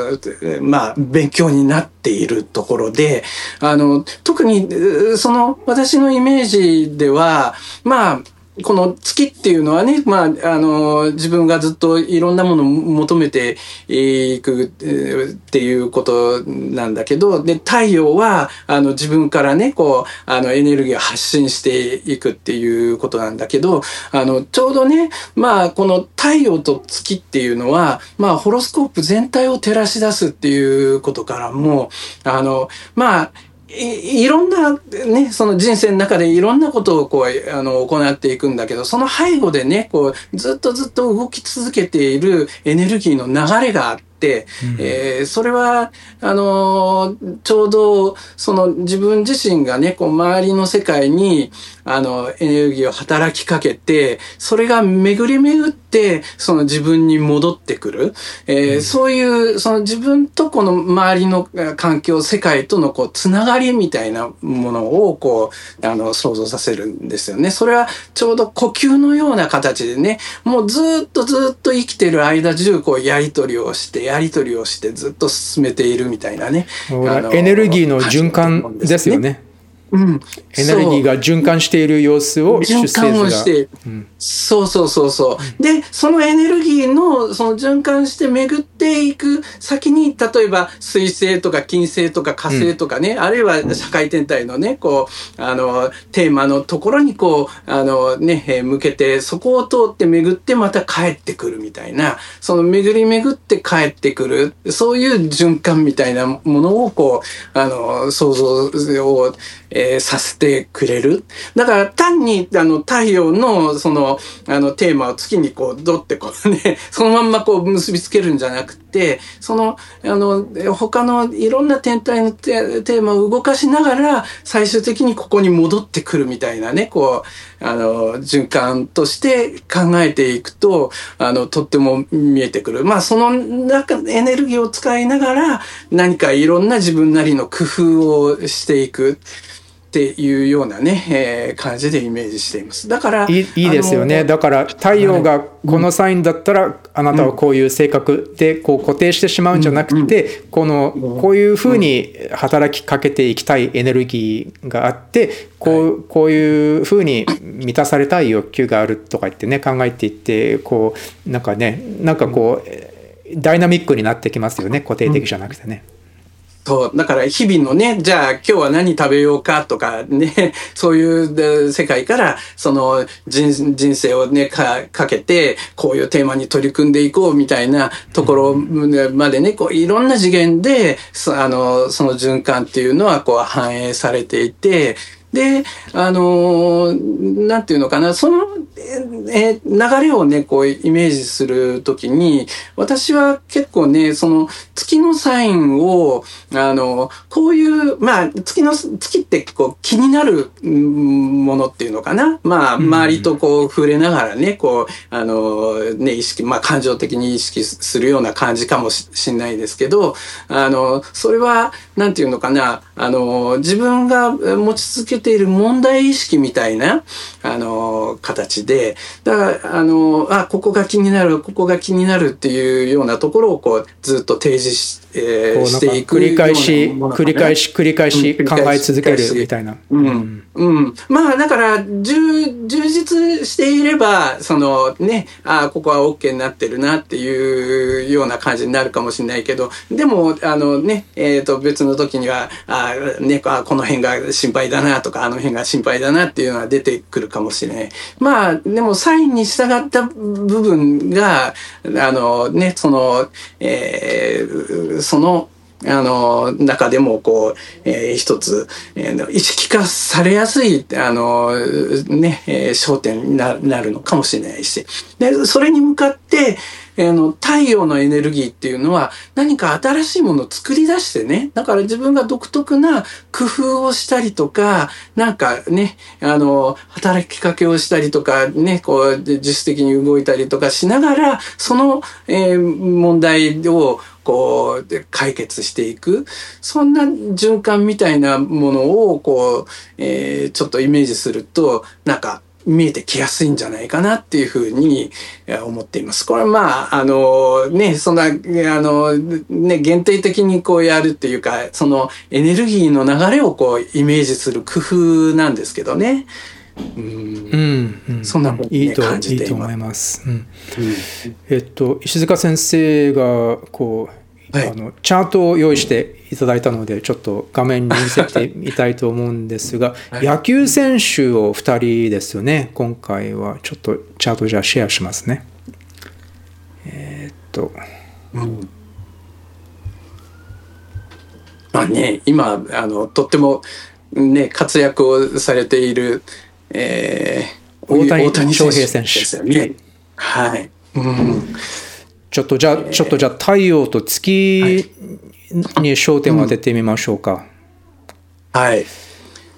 まあ、勉強になっているところで、あの、特に、その、私のイメージでは、まあ、この月っていうのはね、まあ、あの、自分がずっといろんなものを求めていくっていうことなんだけど、で、太陽は、あの、自分からね、こう、あの、エネルギーを発信していくっていうことなんだけど、あの、ちょうどね、まあ、この太陽と月っていうのは、まあ、ホロスコープ全体を照らし出すっていうことからも、あの、まあ、いろんなね、その人生の中でいろんなことをこう、あの、行っていくんだけど、その背後でね、こう、ずっとずっと動き続けているエネルギーの流れがあって、、うん、えー、それは、あのー、ちょうど、その自分自身がね、こう、周りの世界に、あの、エネルギーを働きかけて、それが巡り巡って、その自分に戻ってくる。えーうん、そういう、その自分とこの周りの環境、世界とのこう、つながりみたいなものを、こう、あの、想像させるんですよね。それは、ちょうど呼吸のような形でね、もうずっとずっと生きてる間中、こう、やりとりをして、やり取りをしてずっと進めているみたいなね。エネルギーの循環ですよね。うん、エネルギーが循環している様子を循環をして、うん、そうそうそうそう。で、そのエネルギーの、その循環して巡っていく先に、例えば水星とか金星とか火星とかね、うん、あるいは社会天体のね、こう、あの、テーマのところにこう、あのね、向けて、そこを通って巡ってまた帰ってくるみたいな、その巡り巡って帰ってくる、そういう循環みたいなものをこう、あの、想像を、えー、させてくれる。だから単にあの太陽のそのあのテーマを月にこうどってこうね、そのまんまこう結びつけるんじゃなくて、そのあの他のいろんな天体のテーマを動かしながら最終的にここに戻ってくるみたいなね、こう、あの循環として考えていくと、あのとっても見えてくる。まあその中、エネルギーを使いながら何かいろんな自分なりの工夫をしていく。っていうようなね、えー、感じでイメージしています。だからいいいいですよね。だから太陽がこのサインだったら、あなたはこういう性格でこう固定してしまうんじゃなくて、このこういうふうに働きかけていきたいエネルギーがあってこうこういうふうに満たされたい欲求があるとか言ってね考えていってこうなんかねなんかこうダイナミックになってきますよね。固定的じゃなくてね。そう。だから日々のね、じゃあ今日は何食べようかとかね、そういう世界から、その人人生をねか、かけて、こういうテーマに取り組んでいこうみたいなところまでね、こういろんな次元で、あの、その循環っていうのはこう反映されていて、で、あのーなんていうのかな、その、えー流れをね、こうイメージするときに、私は結構ね、その月のサインを、あの、こういう、まあ、月の、月ってこう気になるうんものっていうのかな。まあ、うん周りとこう触れながらね、こう、あの、ね、意識、まあ、感情的に意識するような感じかもししんないですけど、あの、それは、なんていうのかな、あの、自分が持ち続けている問題意識みたいな、あの、形で、だから、あの、あ、ここが気になる、ここが気になるっていうようなところを、こう、ずっと提示し,、えー繰り返し、繰り返し、繰り返しうん考え続けるみたいな。うん。うん。まあ、だから、充、充実していれば、そのね、あここは OK になってるなっていうような感じになるかもしれないけど、でも、あのね、えっ、と、別の時には、あね、あこの辺が心配だなとか、あの辺が心配だなっていうのが出てくるかもしれない。まあ、でも、サインに従った部分が、あのね、その、えーその、あの、中でも、こう、えー一つ、えー意識化されやすい、あの、ね、えー焦点になるのかもしれないし。で、それに向かって、あの、太陽のエネルギーっていうのは何か新しいものを作り出してね。だから自分が独特な工夫をしたりとか、なんかね、あの、働きかけをしたりとか、ね、こう、自主的に動いたりとかしながら、その、えー問題を、こう、で解決していく。そんな循環みたいなものを、こう、えーちょっとイメージすると、なんか、見えてきやすいんじゃないかなっていうふうにえ思っています。これはまあ、あの、ね、そんな、あの、ね、限定的にこうやるっていうか、そのエネルギーの流れをこうイメージする工夫なんですけどね。うん。うん、うんそんなふうにねいいといいと思います。うん。えっと、石塚先生がこう、はい。あのチャートを用意していただいたのでちょっと画面に見せてみたいと思うんですが、はい。野球選手を2人ですよね。今回はちょっとチャートじゃあシェアしますね。えーっと。うん。まあね、今、あの、とっても、ね、活躍をされている、えー、大谷翔平選手ですよね。はい。うん。ちょっとじゃあちょっとじゃあ太陽と月に焦点を当ててみましょうか、はい。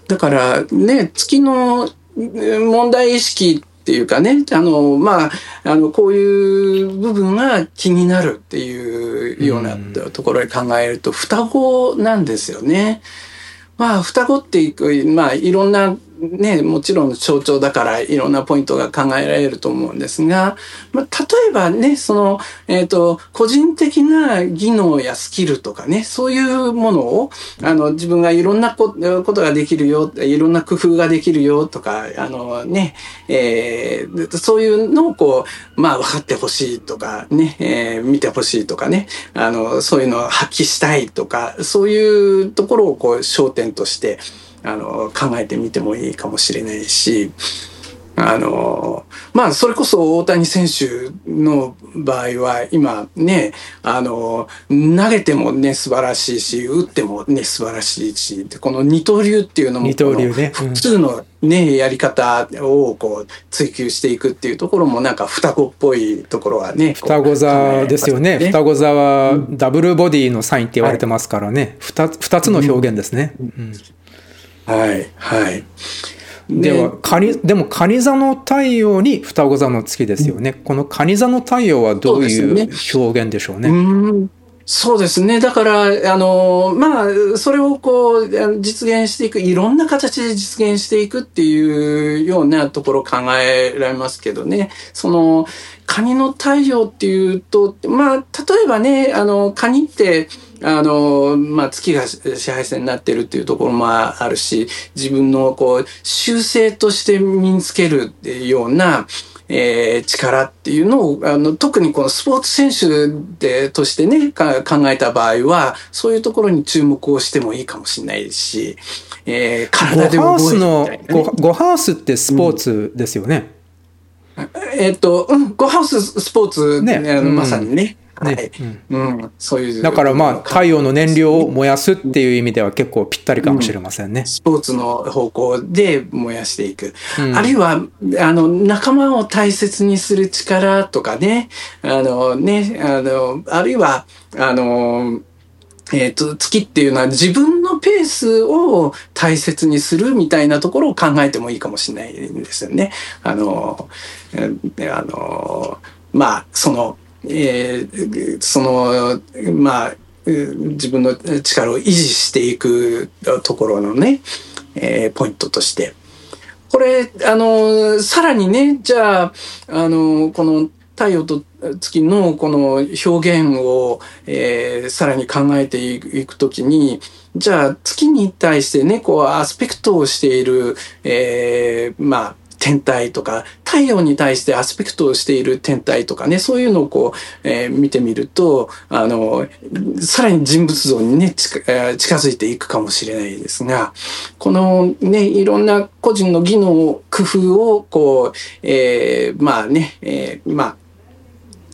だからね、月のうん問題意識っていうかね、あの、まあ、あの、こういう部分が気になるっていうようなうんところで考えると、双子なんですよね。まあ、双子っていう、まあ、いろんな、ね、もちろん象徴だからいろんなポイントが考えられると思うんですが、まあ、例えばね、その、えっ、と、個人的な技能やスキルとかね、そういうものを、あの、自分がいろんなことができるよ、いろんな工夫ができるよとか、あのね、えーそういうのをこう、まあ分かってほしいとかね、えー見てほしいとかね、あの、そういうのを発揮したいとか、そういうところをこう焦点として、あの、考えてみてもいいかもしれないし、あの、まあ、それこそ大谷選手の場合は、今ね、あの、投げてもね、素晴らしいし、打ってもね、素晴らしいし、でこの二刀流っていうのも、二刀流ね。この複数のね、やり方をこう、追求していくっていうところも、なんか双子っぽいところはね、双子座ですよね。考えます双子座はダブルボディのサインって言われてますからね、二つ二つの表現ですね、うんはい、はい。ではカニでも蟹座の太陽に双子座の月ですよね、この蟹座の太陽はどういう表現でしょうね？うんそうですね。だから、あの、まあ、それをこう、実現していく、いろんな形で実現していくっていうようなところを考えられますけどね。その、カニの太陽っていうと、まあ、例えばね、あの、カニって、あの、まあ、月が支配線になってるっていうところもあるし、自分のこう、習性として身につけるっていうような、えー力っていうのを、あの、特にこのスポーツ選手で、としてね、か考えた場合は、そういうところに注目をしてもいいかもしれないし、えー体でゴハウ覚えるみたいなね。ゴゴハウスってスポーツですよね、えっと、うん、ゴハウススポーツ、ね。まさにね。ね。うん、そういう。だからまあ、太陽の燃料を燃やすっていう意味では結構ぴったりかもしれませんね。スポーツの方向で燃やしていく。あるいは、あの、仲間を大切にする力とかね、あのね、あの、あるいは、あの、えっ、と、月っていうのは自分のペースを大切にするみたいなところを考えてもいいかもしれないんですよね。あの、あの、まあ、その、えー、その、まあ、自分の力を維持していくところのね、えー、ポイントとして。これ、あの、さらにね、じゃあ、あの、この太陽と月のこの表現を、えー、さらに考えていくときに、じゃあ月に対してね、こうアスペクトをしている、えー、まあ、天体とか、太陽に対してアスペクトをしている天体とかね、そういうのをこう、えー、見てみると、あの、さらに人物像にね、近づいていくかもしれないですが、このね、いろんな個人の技能、工夫を、こう、えー、まあね、えー、ま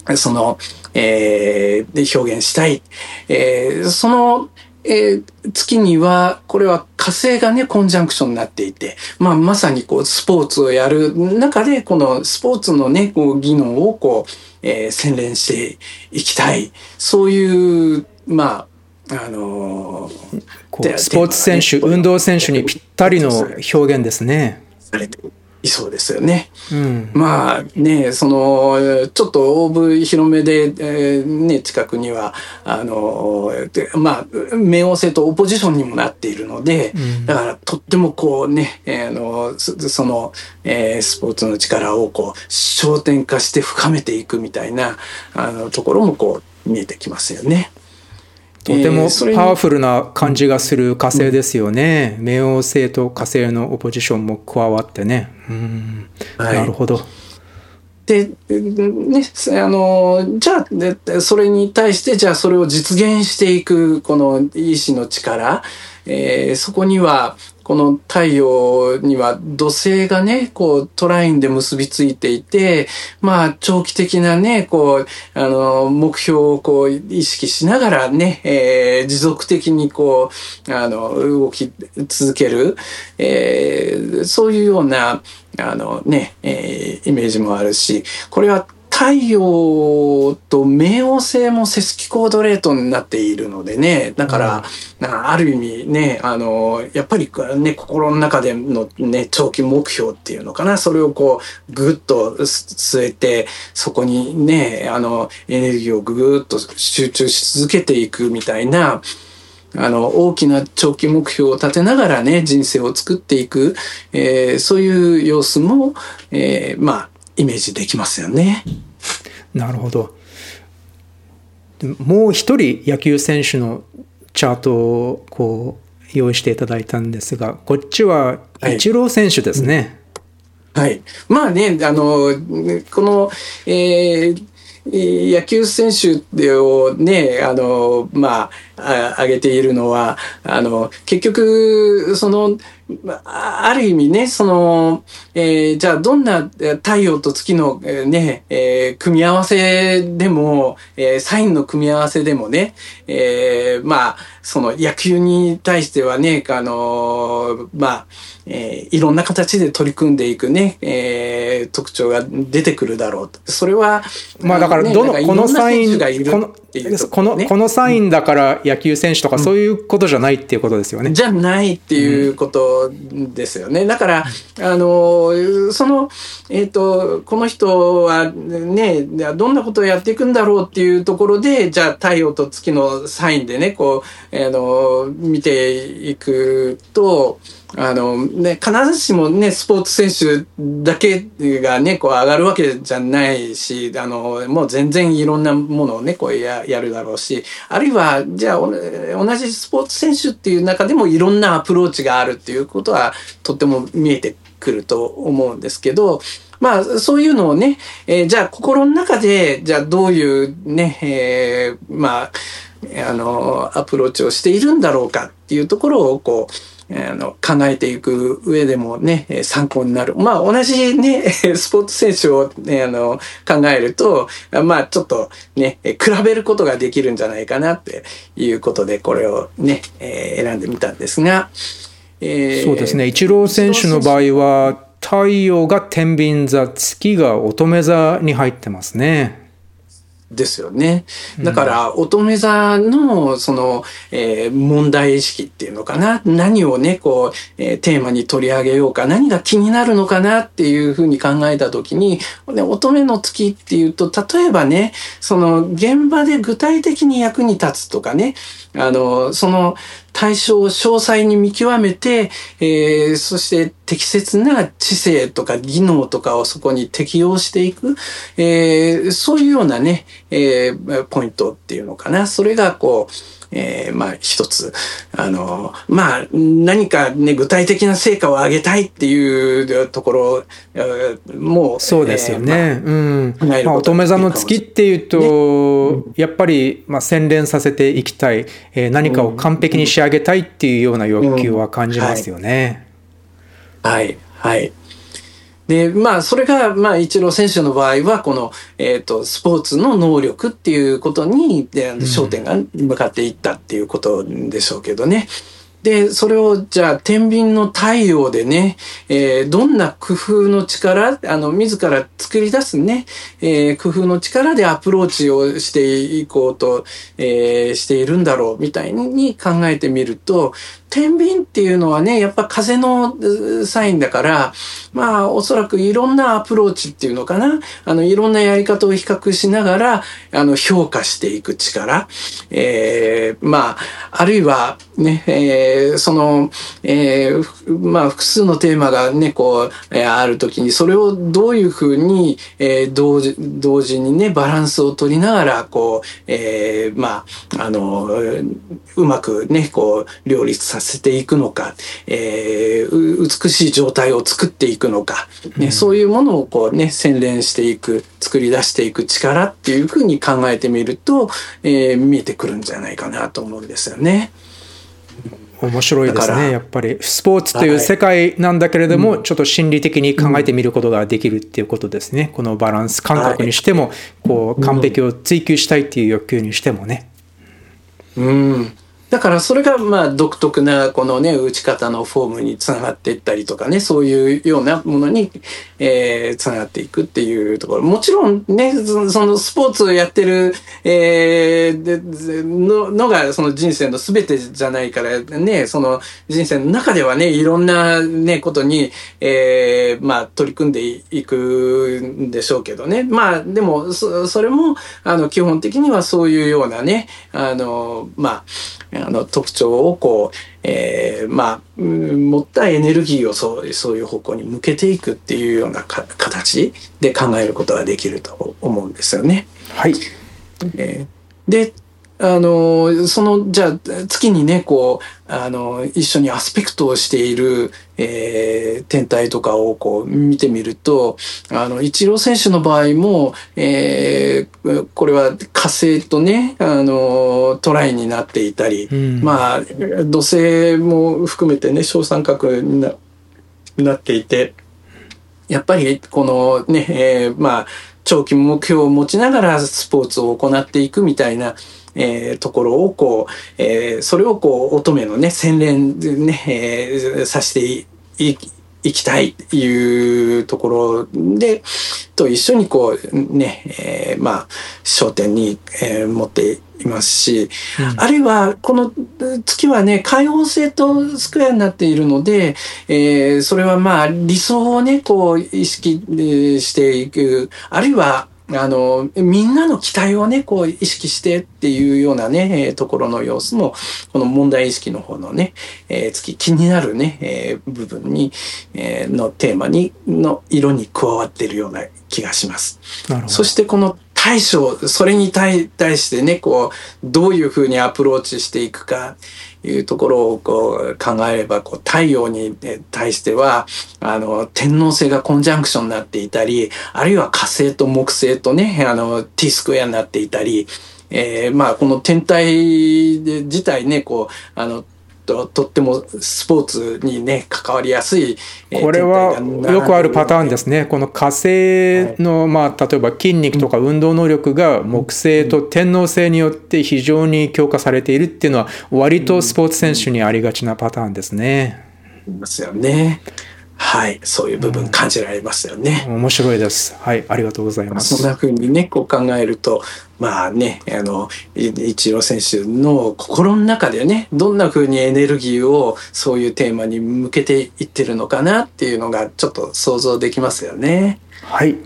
あ、その、えー、で表現したい。えー、その、えー、月には、これは火星がね、コンジャンクションになっていて、まあ、まさにこう、スポーツをやる中で、このスポーツのね、こう、技能をこう、えー、洗練していきたい。そういう、まあ、あのー、スポーツ選手、運動選手にぴったりの表現ですね。されていそうですよね。うん、まあね、その、ちょっと大部広めで、えー、ね、近くには、あの、まあ、冥王星とオポジションにもなっているので、うん、だからとってもこうね、えー、のその、えー、スポーツの力をこう、焦点化して深めていくみたいな、あの、ところもこう、見えてきますよね。とてもパワフルな感じがする火星ですよね。うん、冥王星と火星のオポジションも加わってね。うん、はい、なるほど。で、ね、あの、じゃあ、それに対して、じゃあそれを実現していく、この意志の力、えー、そこには、この太陽には土星がね、こうトラインで結びついていて、まあ長期的なね、こう、あの、目標をこう意識しながらね、えー、持続的にこう、あの、動き続ける、えー、そういうような、あのね、えー、イメージもあるし、これは太陽と冥王星もセスキコードレートになっているのでね、だから、うん、ある意味ね、あの、やっぱりね、心の中でのね、長期目標っていうのかな、それをこう、ぐっと据えて、そこにね、あの、エネルギーをぐっと集中し続けていくみたいな、あの、大きな長期目標を立てながらね、人生を作っていく、えー、そういう様子も、えー、まあ、イメージできますよね。なるほど。もう一人野球選手のチャートをこう用意していただいたんですが、こっちはイチロー選手ですね。はい。まあね、あの、この、えー、野球選手をね、あの、まあ、挙げているのは、あの、結局、その、ある意味ね、その、えー、じゃあどんな太陽と月の、えー、ね、えー、組み合わせでも、えー、サインの組み合わせでもね、えー、まあ、その野球に対してはね、あのまあ、えー、いろんな形で取り組んでいくね、えー、特徴が出てくるだろうと。それは、まあだからどの、このサイン、この、この、このサインだから野球選手とかそういうことじゃないっていうことですよね。じゃないっていうことですよね。だから、あの、その、えっ、ー、と、この人はね、どんなことをやっていくんだろうっていうところで、じゃあ太陽と月のサインでね、こう、あの、見ていくと、あのね、必ずしもね、スポーツ選手だけがね、こう上がるわけじゃないし、あの、もう全然いろんなものをね、こうややるだろうし、あるいは、じゃあ同じスポーツ選手っていう中でもいろんなアプローチがあるっていうことはとっても見えてくると思うんですけど、まあ、そういうのをね、えー、じゃあ心の中で、じゃあどういうね、えー、まあ、あの、アプローチをしているんだろうかっていうところを、こう、あの、考えていく上でもね、参考になる。まあ、同じね、スポーツ選手をね、あの、考えると、まあ、ちょっとね、比べることができるんじゃないかなっていうことで、これをね、選んでみたんですが、えー、そうですね。イチロー選手の場合は、太陽が天秤座、月が乙女座に入ってますね。ですよね。だから、乙女座の、その、えー、問題意識っていうのかな。何をね、こう、えー、テーマに取り上げようか、何が気になるのかなっていうふうに考えたときに、ね、乙女の月っていうと、例えばね、その、現場で具体的に役に立つとかね、あの、その対象を詳細に見極めて、えー、そして適切な知性とか技能とかをそこに適用していく、えー、そういうようなね、えー、ポイントっていうのかな。それがこう、えー、まあ一つ、あの、まあ何かね、具体的な成果を上げたいっていうところもそうですよね。えー、まあ、うん。まあ乙女座の月っていうと、ね、やっぱり、まあ洗練させていきたい、えー、何かを完璧に仕上げたいっていうような欲求は感じますよね。うん、はい、はい。はいで、まあ、それが、まあ、一郎選手の場合は、この、えっ、ー、と、スポーツの能力っていうことに、で焦点が向かっていったっていうことでしょうけどね。で、それを、じゃあ、天秤の太陽でね、えー、どんな工夫の力、あの、自ら作り出すね、えー、工夫の力でアプローチをしていこうと、えー、しているんだろう、みたいに考えてみると、天秤っていうのはね、やっぱ風のサインだから、まあ、おそらくいろんなアプローチっていうのかな。あの、いろんなやり方を比較しながら、あの、評価していく力。えー、まあ、あるいは、ね、えー、その、えー、まあ、複数のテーマがね、こう、えー、あるときに、それをどういうふうに、えー、同時、同時にね、バランスを取りながら、こう、えー、まあ、あの、うまくね、こう、両立させていくのか、えー、美しい状態を作っていくのか、ね、うん、そういうものをこうね、洗練していく、作り出していく力っていうふうに考えてみると、えー、見えてくるんじゃないかなと思うんですよね。面白いですね。やっぱりスポーツという世界なんだけれども、はい、ちょっと心理的に考えてみることができるっていうことですね。このバランス感覚にしても、はい、こう完璧を追求したいっていう欲求にしてもね。うん。だからそれがまあ独特なこのね打ち方のフォームにつながっていったりとかねそういうようなものに、えー、つながっていくっていうところ。もちろんねそのスポーツをやってる、え、でののがその人生の全てじゃないからねその人生の中ではねいろんなねことに、え、まあ取り組んでいくんでしょうけどね。まあでもそそれもあの基本的にはそういうようなねあのまああの特徴をこう、えー、まあ、持ったエネルギーをそうそういう方向に向けていくっていうような形で考えることができると思うんですよね。はい。えー、であの、その、じゃあ、月にね、こう、あの、一緒にアスペクトをしている、えー、天体とかをこう見てみると、あの、イチロー選手の場合も、えー、これは火星とね、あの、トライになっていたり、うん、まあ、土星も含めてね、小三角にななっていて、やっぱりこのね、えー、まあ、長期目標を持ちながらスポーツを行っていくみたいな、えー、ところをこう、えー、それをこう乙女のね洗練でね、えー、させていいきたいっていうところでと一緒にこうね、えー、まあ焦点に、えー、持っていますし、うん、あるいはこの月はね開放性とスクエアになっているので、えー、それはまあ理想をねこう意識していく。あるいはあの、みんなの期待をね、こう意識してっていうようなね、えー、ところの様子も、この問題意識の方のね、えー、月気になるね、えー、部分に、えー、のテーマに、の色に加わっているような気がします。そしてこの対処、それに対してね、こう、どういうふうにアプローチしていくか、いうところをこう考えればこう太陽に対してはあの天王星がコンジャンクションになっていたりあるいは火星と木星とねあの T スクエアになっていたり、えー、まあこの天体自体ねこうあのととってもスポーツにね関わりやすい、これはよくあるパターンですね。この火星の、はい、まあ、例えば筋肉とか運動能力が木星と天王星によって非常に強化されているっていうのは割とスポーツ選手にありがちなパターンですね。いますよね。はい、そういう部分感じられますよね。うん、面白いです。はい、ありがとうございます。そんな風にね、こう考えると、まあね、あの、イチロー選手の心の中でね、どんな風にエネルギーをそういうテーマに向けていってるのかなっていうのがちょっと想像できますよね。はい。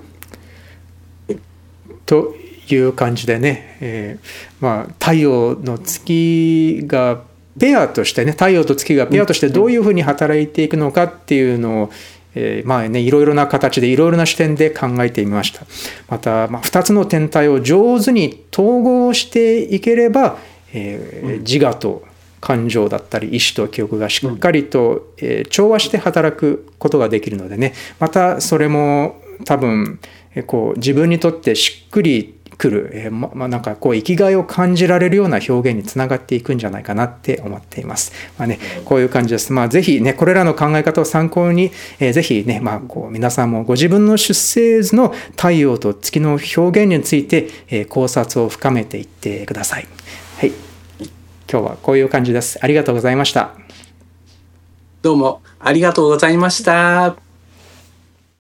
という感じでね、えー、まあ太陽の月がペアとしてね太陽と月がペアとしてどういうふうに働いていくのかっていうのを、えー、まあねいろいろな形でいろいろな視点で考えてみました。また、まあ、2つの天体を上手に統合していければ、えー、自我と感情だったり意志と記憶がしっかりと、えー、調和して働くことができるのでね。またそれも多分こう自分にとってしっくりくる、えー、ままあ、なんかこう生きがいを感じられるような表現につながっていくんじゃないかなって思っています。まあね、こういう感じです。まあ、ぜひね、これらの考え方を参考に、えー、ぜひね、まあ、こう皆さんもご自分の出生図の太陽と月の表現について、えー、考察を深めていってください。はい。今日はこういう感じです。ありがとうございました。どうもありがとうございました。